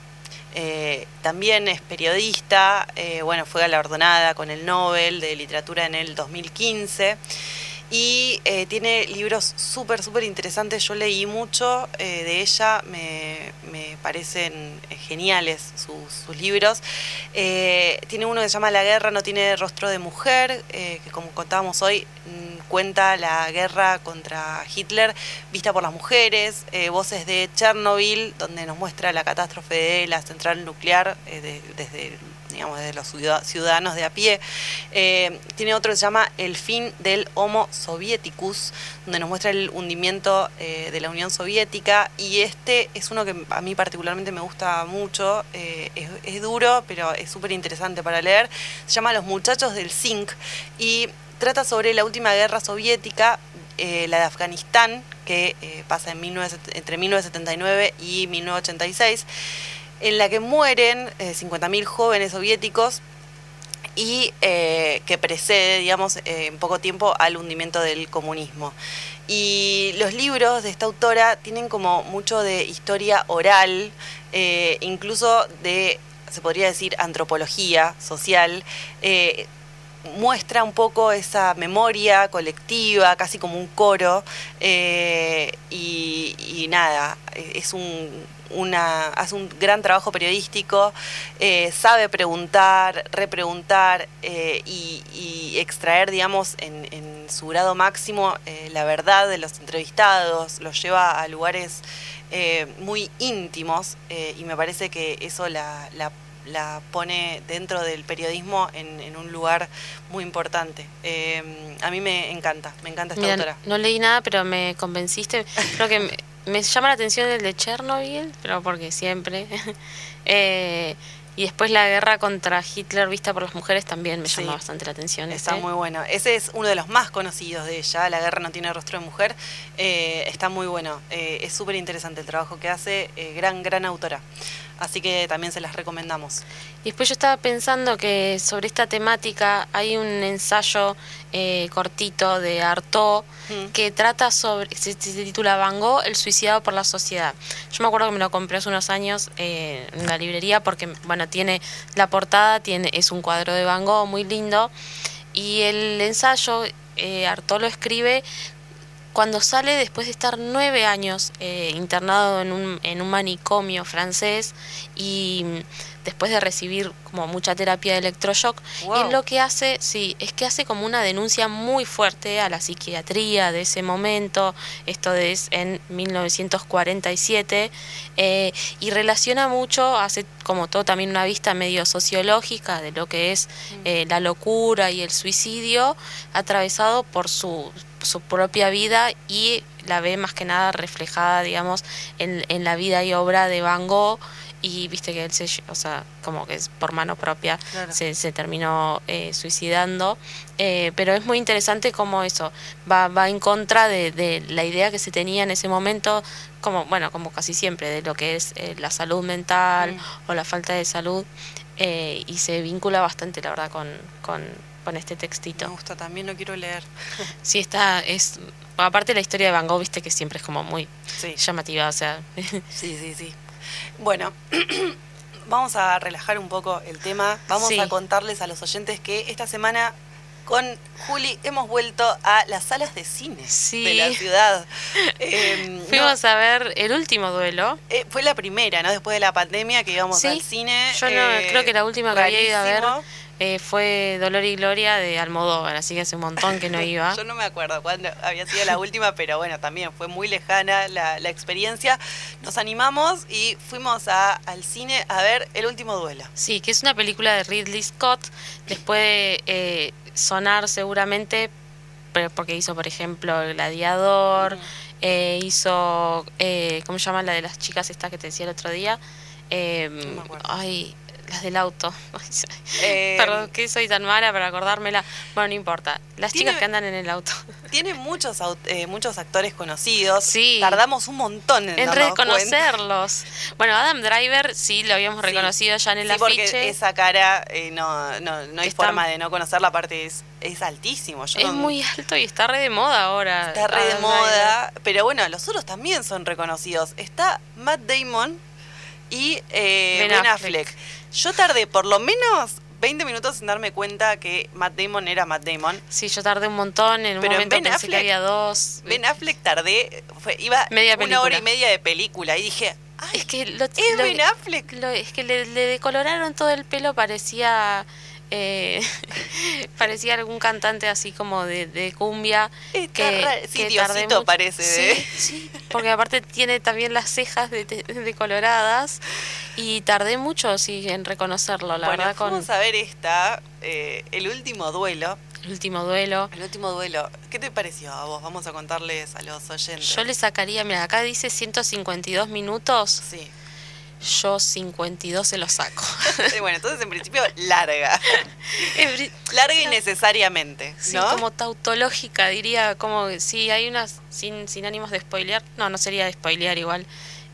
Eh, también es periodista, eh, bueno, fue galardonada con el Nobel de Literatura en el 2015 y eh, tiene libros súper, súper interesantes. Yo leí mucho de ella, me, me parecen geniales sus, libros. Tiene uno que se llama La guerra no tiene rostro de mujer, que como contábamos hoy, cuenta la guerra contra Hitler vista por las mujeres, eh, Voces de Chernobyl, donde nos muestra la catástrofe de la central nuclear eh, de- desde digamos, desde los ciudad- ciudadanos de a pie. Eh, tiene otro que se llama El fin del Homo Sovieticus, donde nos muestra el hundimiento de la Unión Soviética. Y este es uno que a mí particularmente me gusta mucho. es, es duro, pero es súper interesante para leer. Se llama Los Muchachos del Zinc y trata sobre la última guerra soviética eh, la de Afganistán, que eh, pasa en 19, entre 1979 y 1986, en la que mueren eh, 50.000 jóvenes soviéticos y eh, que precede, digamos, eh, en poco tiempo al hundimiento del comunismo. Y los libros de esta autora tienen como mucho de historia oral, eh, incluso de, se podría decir, antropología social. Muestra un poco esa memoria colectiva, casi como un coro, eh, y, y nada, es un, una, hace un gran trabajo periodístico, eh, sabe preguntar, repreguntar eh, y, extraer, digamos, en, su grado máximo la verdad de los entrevistados, los lleva a lugares muy íntimos y me parece que eso la la pone dentro del periodismo en, en un lugar muy importante. Eh, a mí me encanta, me encanta esta mira, autora. no leí nada, pero me convenciste. Creo que me, me llama la atención el de Chernobyl, pero porque siempre. Eh, y después la guerra contra Hitler vista por las mujeres también me llama Sí. bastante la atención. Está ese. muy bueno. Ese es uno de los más conocidos de ella, La guerra no tiene rostro de mujer. Eh, está muy bueno. Eh, es súper interesante el trabajo que hace. eh, gran, gran autora. Así que también se las recomendamos. Y después yo estaba pensando que sobre esta temática hay un ensayo eh, cortito de Artaud Mm. que trata sobre, se, se titula Van Gogh, el suicidado por la sociedad. Yo me acuerdo que me lo compré hace unos años eh, en la librería porque, bueno, tiene la portada, tiene es un cuadro de Van Gogh muy lindo y el ensayo eh, Artaud lo escribe cuando sale después de estar nueve años eh, internado en un, en un manicomio francés y mm, después de recibir como mucha terapia de electroshock, Wow. y él lo que hace, sí, es que hace como una denuncia muy fuerte a la psiquiatría de ese momento, esto es en 1947, eh, y relaciona mucho, hace como todo también una vista medio sociológica de lo que es eh, la locura y el suicidio, atravesado por su, su propia vida y la ve más que nada reflejada, digamos, en, en la vida y obra de Van Gogh y viste que él se, o sea, como que es por mano propia Claro. se, se terminó eh, suicidando, Eh, pero es muy interesante cómo eso va, va en contra de, de la idea que se tenía en ese momento, como bueno, como casi siempre, de lo que es eh, la salud mental Mm. o la falta de salud, eh, y se vincula bastante, la verdad, con, con, con este Me textito. gusta, también lo quiero leer. Sí, está, es, aparte la historia de Van Gogh, viste que siempre es como muy Sí. llamativa, o sea, Sí, sí, sí. Bueno, vamos a relajar un poco el tema. Vamos Sí. a contarles a los oyentes que esta semana con Juli hemos vuelto a las salas de cine Sí. de la ciudad. Eh, no, fuimos a ver el último duelo. eh, fue la primera, ¿no? Después de la pandemia que íbamos Sí, al cine. Yo no, eh, creo que la última que había ido a ver rarísimo. Eh, fue Dolor y Gloria de Almodóvar, así que hace un montón que no iba. Yo no me acuerdo cuándo había sido la última, pero bueno, también fue muy lejana la, la experiencia. Nos animamos y fuimos a, al cine a ver El último duelo. Sí, que es una película de Ridley Scott. Después de eh, sonar seguramente pero porque hizo, por ejemplo, El Gladiador, eh, hizo, eh, ¿cómo se llama la de las chicas estas que te decía el otro día? Eh, ay, las del auto. Eh, Perdón, que soy tan mala para acordármela. Bueno, no importa. Las Tiene- chicas que andan en el auto. Tiene muchos eh, muchos actores conocidos. Sí. Tardamos un montón en, En darnos cuenta. reconocerlos. Bueno, Adam Driver sí lo habíamos reconocido ya en el Sí, porque afiche. esa cara eh, no, no, no hay Está- forma de no conocerla, aparte es, es altísimo. Yo Es no- muy alto y está re de moda ahora. Está re de moda, pero bueno, los otros también son reconocidos. Está Matt Damon y eh, Ben Ben, Affleck. Affleck. Yo tardé por lo menos 20 minutos en darme cuenta que Matt Damon era Matt Damon. Sí, yo tardé un montón. En un Pero en momento Ben pensé que Affleck- había dos. Ben Affleck tardé, fue, iba Media una hora y media de película y dije, "Ay, Es que lo, es lo- Ben Affleck. lo- es que le, le decoloraron todo el pelo, parecía eh, parecía algún cantante así como de, de cumbia Está que. Sí, que Diosito parece, Sí, ¿eh? sí, porque aparte tiene también las cejas de, de- decoloradas y tardé mucho sí en reconocerlo, la bueno, verdad con vamos a ver esta, eh, el último duelo. el último duelo. El último duelo. ¿Qué te pareció a vos? Vamos a contarles a los oyentes. Yo le sacaría, mira, acá dice 152 minutos. Sí. Yo 52 se lo saco. Bueno, entonces en principio larga. Larga innecesariamente, Sí, ¿no? como tautológica, diría, como sí, hay unas, sin, sin ánimos de spoilear, no, no sería de spoilear igual.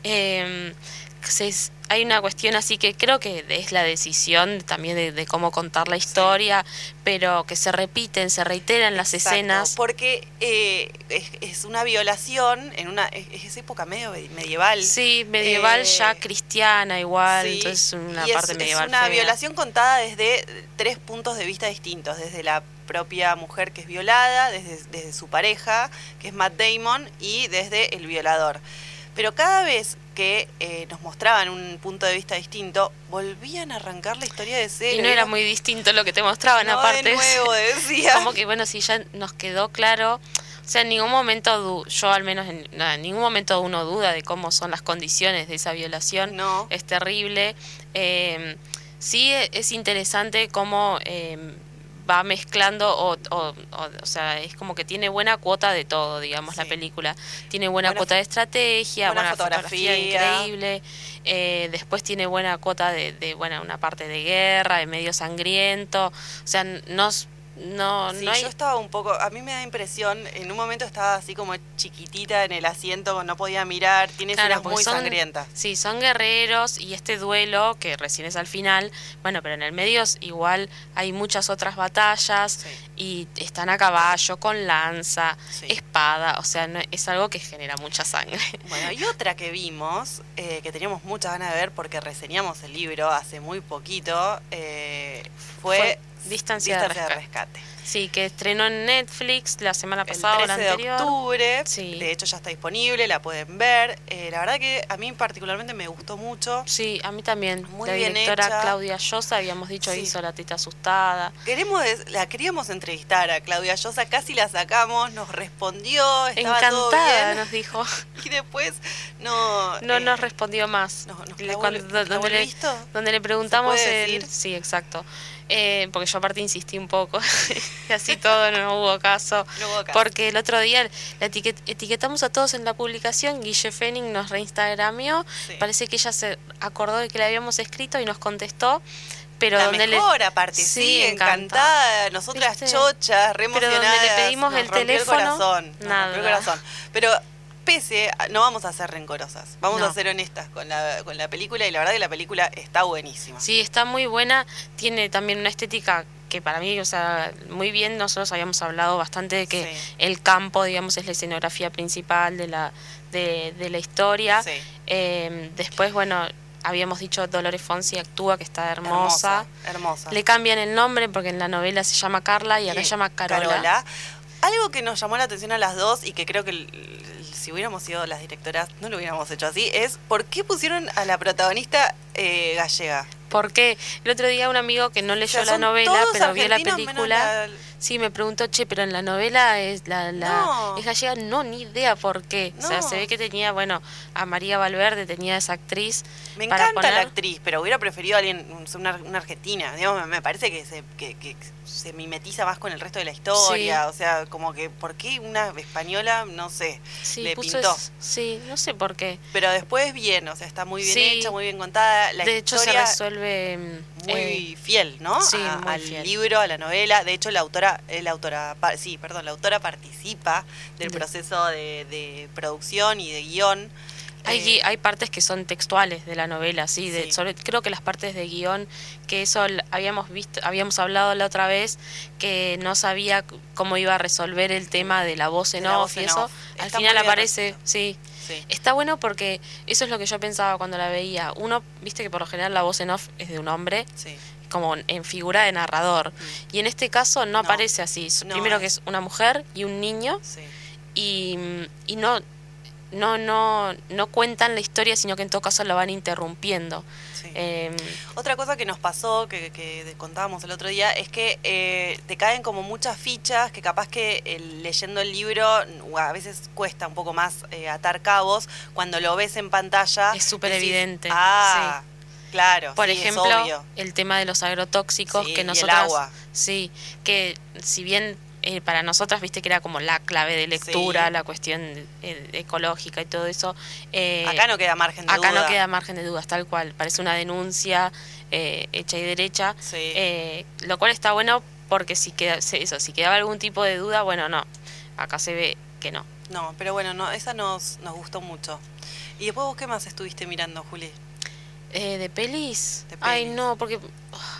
Eh, se- hay una cuestión así que creo que es la decisión también de, de cómo contar la historia, pero que se repiten, se reiteran las Exacto, escenas. Porque eh, es, es una violación en una es, es época medio medieval. Sí, medieval Eh, ya cristiana igual, sí, entonces una y es- parte es, medieval. una fea. violación contada desde tres puntos de vista distintos, desde la propia mujer que es violada, desde, desde su pareja, que es Matt Damon, y desde el violador. Pero cada vez que eh, nos mostraban un punto de vista distinto, volvían a arrancar la historia de cero. Y no era muy distinto lo que te mostraban No, de aparte. nuevo, decía. Como que bueno, si ya nos quedó claro, o sea, en ningún momento, yo al menos en ningún momento uno duda de cómo son las condiciones de esa violación. No. Es terrible. Eh, sí e- es interesante cómo eh, va mezclando, o, o, o, o sea, es como que tiene buena cuota de todo, digamos, la película. Tiene buena, Buena cuota de estrategia, buena buena, fotografía, fotografía. increíble. Eh, después tiene buena cuota de, de, bueno, una parte de guerra, de medio sangriento. O sea, nos, no, Sí, no hay... yo estaba un poco, a mí me da impresión, en un momento estaba así como chiquitita en el asiento, no podía mirar, tiene Claro, escenas muy son- sangrientas. Sí, son guerreros y este duelo, que recién es al final, bueno, pero en el medio es igual hay muchas otras batallas y están a caballo, con lanza, espada, o sea, no- es algo que genera mucha sangre. Bueno, y otra que vimos, eh, que teníamos muchas ganas de ver porque reseñamos el libro hace muy poquito, eh, fue, Fue Distancia de Rescate. Sí, que estrenó en Netflix la semana El pasada o la 13 de anterior. octubre, Sí. de hecho ya está disponible, la pueden ver. Eh, la verdad que a mí particularmente me gustó mucho. Sí, a mí también. Muy la bien directora hecha. Claudia Llosa, habíamos dicho, Sí. hizo La Tita Asustada. Queremos, la queríamos entrevistar a Claudia Llosa, casi la sacamos, nos respondió, estaba todo Encantada, bien. nos dijo. Y después no... No eh, nos respondió más. Le- clavó cuando- donde, le, visto. donde le preguntamos el-? Sí, exacto. Eh, porque yo aparte insistí un poco y así todo no hubo caso. No hubo caso. Porque el otro día la etiquet- etiquetamos a todos en la publicación, Guille Fenning nos reinstagramió, parece que ella se acordó de que le habíamos escrito y nos contestó. Pero la donde mejor, le, aparte, sí, Sí, encantada. Nosotras ¿Viste? chochas, re Pero donde le emocionadas, pedimos nos el teléfono, corazón, nada. rompió el corazón. Pero pese, a- no vamos a ser rencorosas, vamos No. a ser honestas con la, con la película y la verdad que la película está buenísima. Sí, está muy buena. Tiene también una estética que para mí, o sea, muy bien. Nosotros habíamos hablado bastante de que el campo, digamos, es la escenografía principal de la, de, de la historia. Eh, después, bueno, habíamos dicho Dolores Fonsi actúa, que está hermosa. Hermosa, hermosa. Le cambian el nombre porque en la novela se llama Carla y acá Y se llama Carola. Carola. Algo que nos llamó la atención a las dos y que creo que si hubiéramos sido las directoras no lo hubiéramos hecho así, es por qué pusieron a la protagonista eh, gallega. ¿Por qué? El otro día un amigo que no leyó la novela, pero vio la película, sí me preguntó, che, pero en la novela es la, la es gallega, no, ni idea por qué. O sea, se ve que tenía, bueno, a María Valverde, tenía esa actriz. Me encanta la actriz, pero hubiera preferido a alguien, una, una argentina. Digamos, me parece que se, que, que se mimetiza más con el resto de la historia. O sea, como que, ¿por qué una española? No sé, le pintó. sí, no sé por qué. Pero después bien, o sea, está muy bien hecha, muy bien contada. La de hecho, se resuelve. Muy eh, fiel, ¿no? Sí, al libro, a la novela. De hecho, la autora, eh, la autora, sí, perdón, la autora participa del proceso de, de producción y de guion. Hay, eh, hay partes que son textuales de la novela, sí, De, sobre, creo que las partes de guion, que eso habíamos visto, habíamos hablado la otra vez, que no sabía cómo iba a resolver el tema de la voz en off y eso, al final aparece, sí. Está bueno porque eso es lo que yo pensaba cuando la veía. Uno, viste que por lo general la voz en off es de un hombre, como en figura de narrador. Mm. Y en este caso no, aparece así. Primero que es una mujer y un niño. Y, y no no, no, no cuentan la historia, sino que en todo caso la van interrumpiendo. Em, Otra cosa que nos pasó, que, que, contábamos el otro día, es que eh, te caen como muchas fichas que capaz que leyendo el libro a veces cuesta un poco más eh, atar cabos. Cuando lo ves en pantalla... Es súper evidente. Ah, Claro, por ejemplo, el tema de los agrotóxicos que nosotros, agua. sí, que si bien eh, para nosotras, viste que era como la clave de lectura, la cuestión eh, ecológica y todo eso. Eh, acá no queda margen de dudas. Acá no queda margen de dudas, tal cual. Parece una denuncia hecha y derecha. lo cual está bueno porque si, queda, eso, si quedaba algún tipo de duda, bueno, no. Acá se ve que no. No, pero bueno, no, esa nos, nos gustó mucho. ¿Y después vos qué más estuviste mirando, Juli? Eh, ¿de, pelis? Ay, no, porque.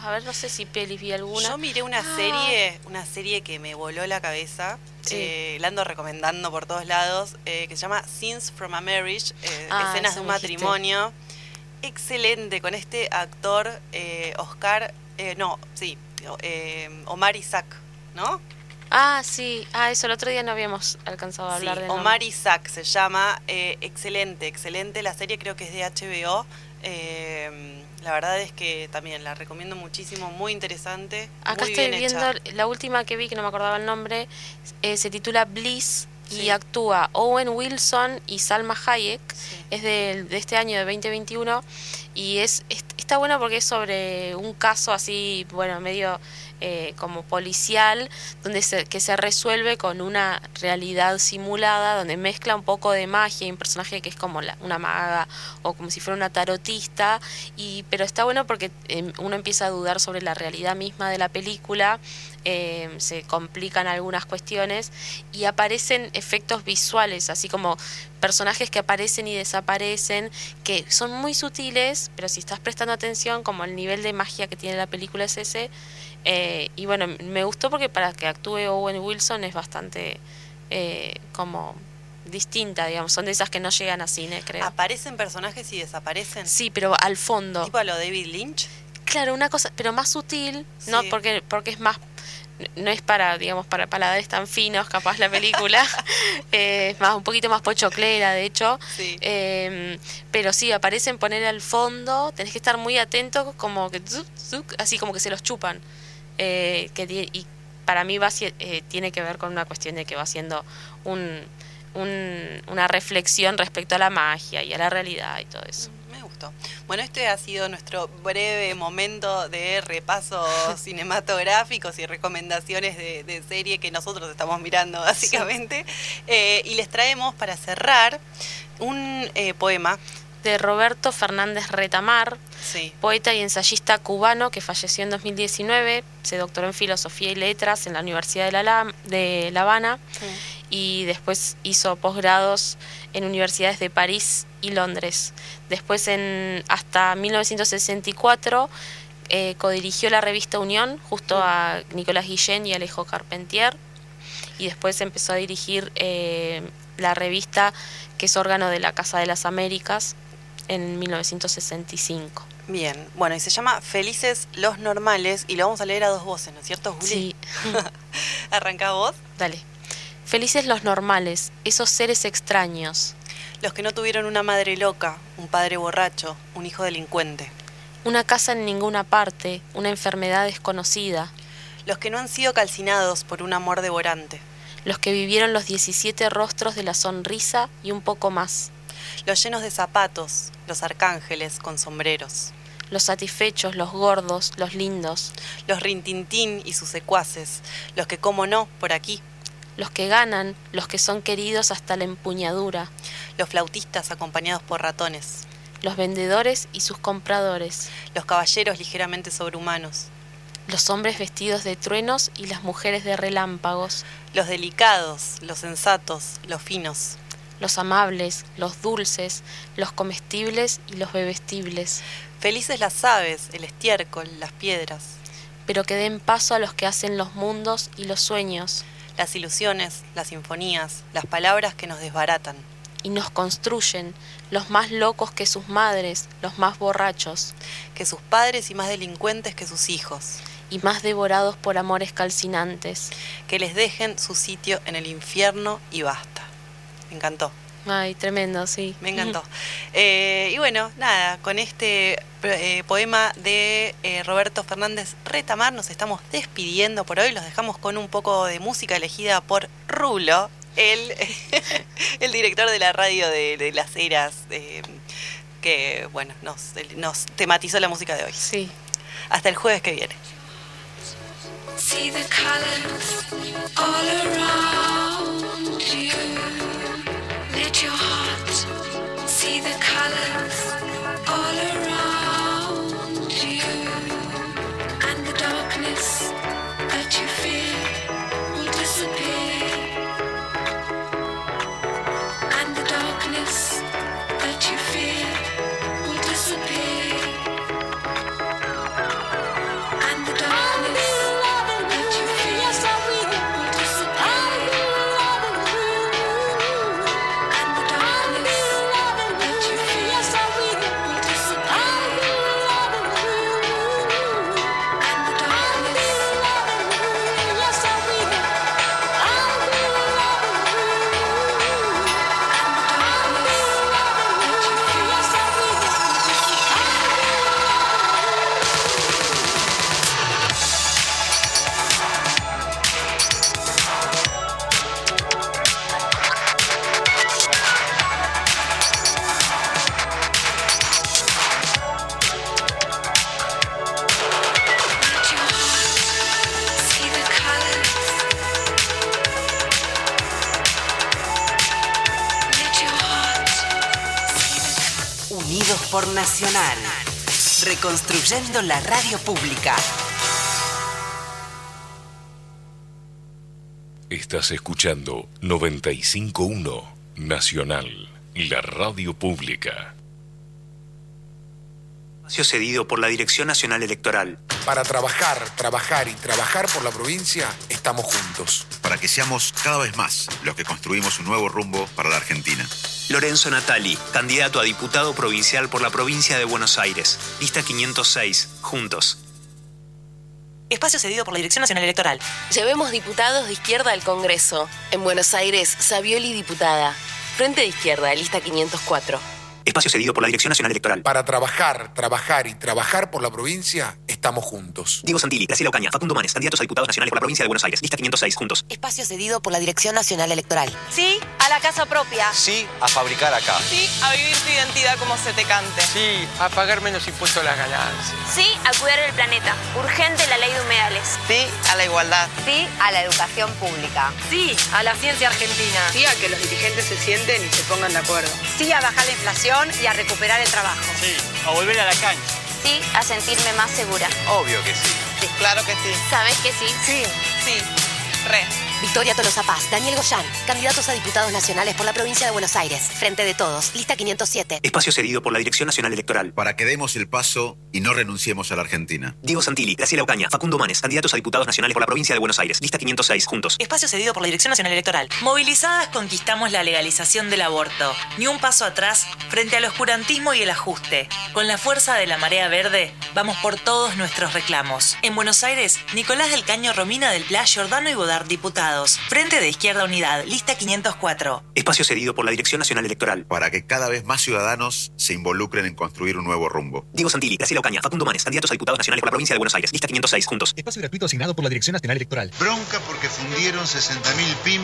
A ver, no sé si pelis vi alguna. Yo miré una ah. serie, una serie que me voló la cabeza. Eh, la ando recomendando por todos lados. Eh, que se llama Scenes from a Marriage. Eh, ah, escenas de un matrimonio. Excelente, con este actor Oscar. no, sí. Omar Isaac, ¿no? Ah, sí. Ah, eso el otro día no habíamos alcanzado a hablar de Omar Isaac se llama. excelente, excelente. La serie creo que es de HBO. Eh, la verdad es que también la recomiendo muchísimo, muy interesante. Acá estoy viendo la última que vi, que no me acordaba el nombre, eh, se titula Bliss y actúa Owen Wilson y Salma Hayek. Es de, de, este año de 2021 y es, está bueno porque es sobre un caso así, bueno, medio eh, como policial, donde se, que se resuelve con una realidad simulada, donde mezcla un poco de magia y un personaje que es como una maga o como si fuera una tarotista, y, pero está bueno porque em, uno empieza a dudar sobre la realidad misma de la película, em, se complican algunas cuestiones y aparecen efectos visuales, así como personajes que aparecen y desaparecen, que son muy sutiles, pero si estás prestando atención, como el nivel de magia que tiene la película es ese, eh, y bueno, me gustó porque para que actúe Owen Wilson es bastante eh, como distinta, digamos. Son de esas que no llegan a cine, creo. ¿Aparecen personajes y desaparecen? Sí, pero al fondo. ¿Tipo a lo David Lynch? Claro, una cosa, pero más sutil, ¿no? Porque, porque es más no es para, digamos, para paladares tan finos, capaz la película, eh, es más, un poquito más pochoclera, de hecho, em, pero sí, aparecen poner al fondo, tenés que estar muy atento, como que, así como que se los chupan. Eh, que, y para mí va, eh, tiene que ver con una cuestión de que va siendo un, una reflexión respecto a la magia y a la realidad y todo eso. Me gustó. Bueno, este ha sido nuestro breve momento de repaso cinematográficos y recomendaciones de, serie que nosotros estamos mirando básicamente. Eh, y les traemos para cerrar un poema de Roberto Fernández Retamar, poeta y ensayista cubano que falleció en 2019, se doctoró en Filosofía y Letras en la Universidad de La, de la Habana y después hizo posgrados en universidades de París y Londres. Después, en, hasta 1964, eh, codirigió la revista Unión justo a Nicolás Guillén y Alejo Carpentier. Y después empezó a dirigir eh, la revista que es órgano de la Casa de las Américas en 1965. Bien, bueno, y se llama Felices los Normales y lo vamos a leer a dos voces, ¿no es cierto, Juli? Sí. ¿Arranca vos? Dale. Felices los normales, esos seres extraños. Los que no tuvieron una madre loca, un padre borracho, un hijo delincuente. Una casa en ninguna parte, una enfermedad desconocida. Los que no han sido calcinados por un amor devorante. Los que vivieron los 17 rostros de la sonrisa y un poco más. Los llenos de zapatos, los arcángeles con sombreros. Los satisfechos, los gordos, los lindos. Los rintintín y sus secuaces, los que como no, por aquí. Los que ganan, los que son queridos hasta la empuñadura. Los flautistas acompañados por ratones. Los vendedores y sus compradores. Los caballeros ligeramente sobrehumanos. Los hombres vestidos de truenos y las mujeres de relámpagos. Los delicados, los sensatos, los finos. Los amables, los dulces, los comestibles y los bebestibles. Felices las aves, el estiércol, las piedras. Pero que den paso a los que hacen los mundos y los sueños. Las ilusiones, las sinfonías, las palabras que nos desbaratan. Y nos construyen, los más locos que sus madres, los más borrachos. Que sus padres y más delincuentes que sus hijos y más devorados por amores calcinantes. Que les dejen su sitio en el infierno y basta. Me encantó. Ay, tremendo, sí. Me encantó. Eh, y bueno, nada, con este eh, poema de eh, Roberto Fernández Retamar nos estamos despidiendo por hoy. Los dejamos con un poco de música elegida por Rulo, el, el director de la radio de, las eras, que bueno, nos, nos tematizó la música de hoy. Sí. Hasta el jueves que viene. See the colors all around Reconstruyendo la radio pública. Estás escuchando 951 Nacional, la radio pública. Espacio cedido por la Dirección Nacional Electoral. Para trabajar, trabajar y trabajar por la provincia, estamos juntos. Para que seamos cada vez más los que construimos un nuevo rumbo para la Argentina. Lorenzo Natali, candidato a diputado provincial por la provincia de Buenos Aires. Lista 506. Juntos. Espacio cedido por la Dirección Nacional Electoral. Llevemos diputados de izquierda al Congreso. En Buenos Aires, Savioli diputada. Frente de izquierda, lista 504. Espacio cedido por la Dirección Nacional Electoral. Para trabajar, trabajar y trabajar por la provincia, estamos juntos. Diego Santilli, Graciela Ocaña, Facundo Manes, candidatos a diputados nacionales por la provincia de Buenos Aires. Lista 506, juntos. Espacio cedido por la Dirección Nacional Electoral. Sí a la casa propia. Sí a fabricar acá. Sí a vivir tu identidad como se te cante. Sí a pagar menos impuestos a las ganancias. Sí a cuidar el planeta. Urgente la ley de humedales. Sí a la igualdad. Sí a la educación pública. Sí a la ciencia argentina. Sí a que los dirigentes se sienten y se pongan de acuerdo. Sí a bajar la inflación y a recuperar el trabajo. Sí, a volver a la cancha. Sí, a sentirme más segura. Obvio que sí. Sí, claro que sí. ¿Sabes que sí? Sí, sí, re. Victoria Tolosa Paz, Daniel Goyán, candidatos a diputados nacionales por la provincia de Buenos Aires. Frente de todos, lista 507. Espacio cedido por la Dirección Nacional Electoral. Para que demos el paso y no renunciemos a la Argentina. Diego Santilli, Graciela Ocaña, Facundo Manes, candidatos a diputados nacionales por la provincia de Buenos Aires. Lista 506, juntos. Espacio cedido por la Dirección Nacional Electoral. Movilizadas conquistamos la legalización del aborto. Ni un paso atrás frente al oscurantismo y el ajuste. Con la fuerza de la marea verde, vamos por todos nuestros reclamos. En Buenos Aires, Nicolás del Caño Romina del Pla, Giordano y Bodar, diputado. Diputados. Frente de Izquierda Unidad, lista 504. Espacio cedido por la Dirección Nacional Electoral. Para que cada vez más ciudadanos se involucren en construir un nuevo rumbo. Diego Santilli, Graciela Ocaña, Facundo Manes, candidatos a diputados nacionales por la provincia de Buenos Aires. Lista 506, juntos. Espacio gratuito asignado por la Dirección Nacional Electoral. Bronca porque fundieron 60.000 pymes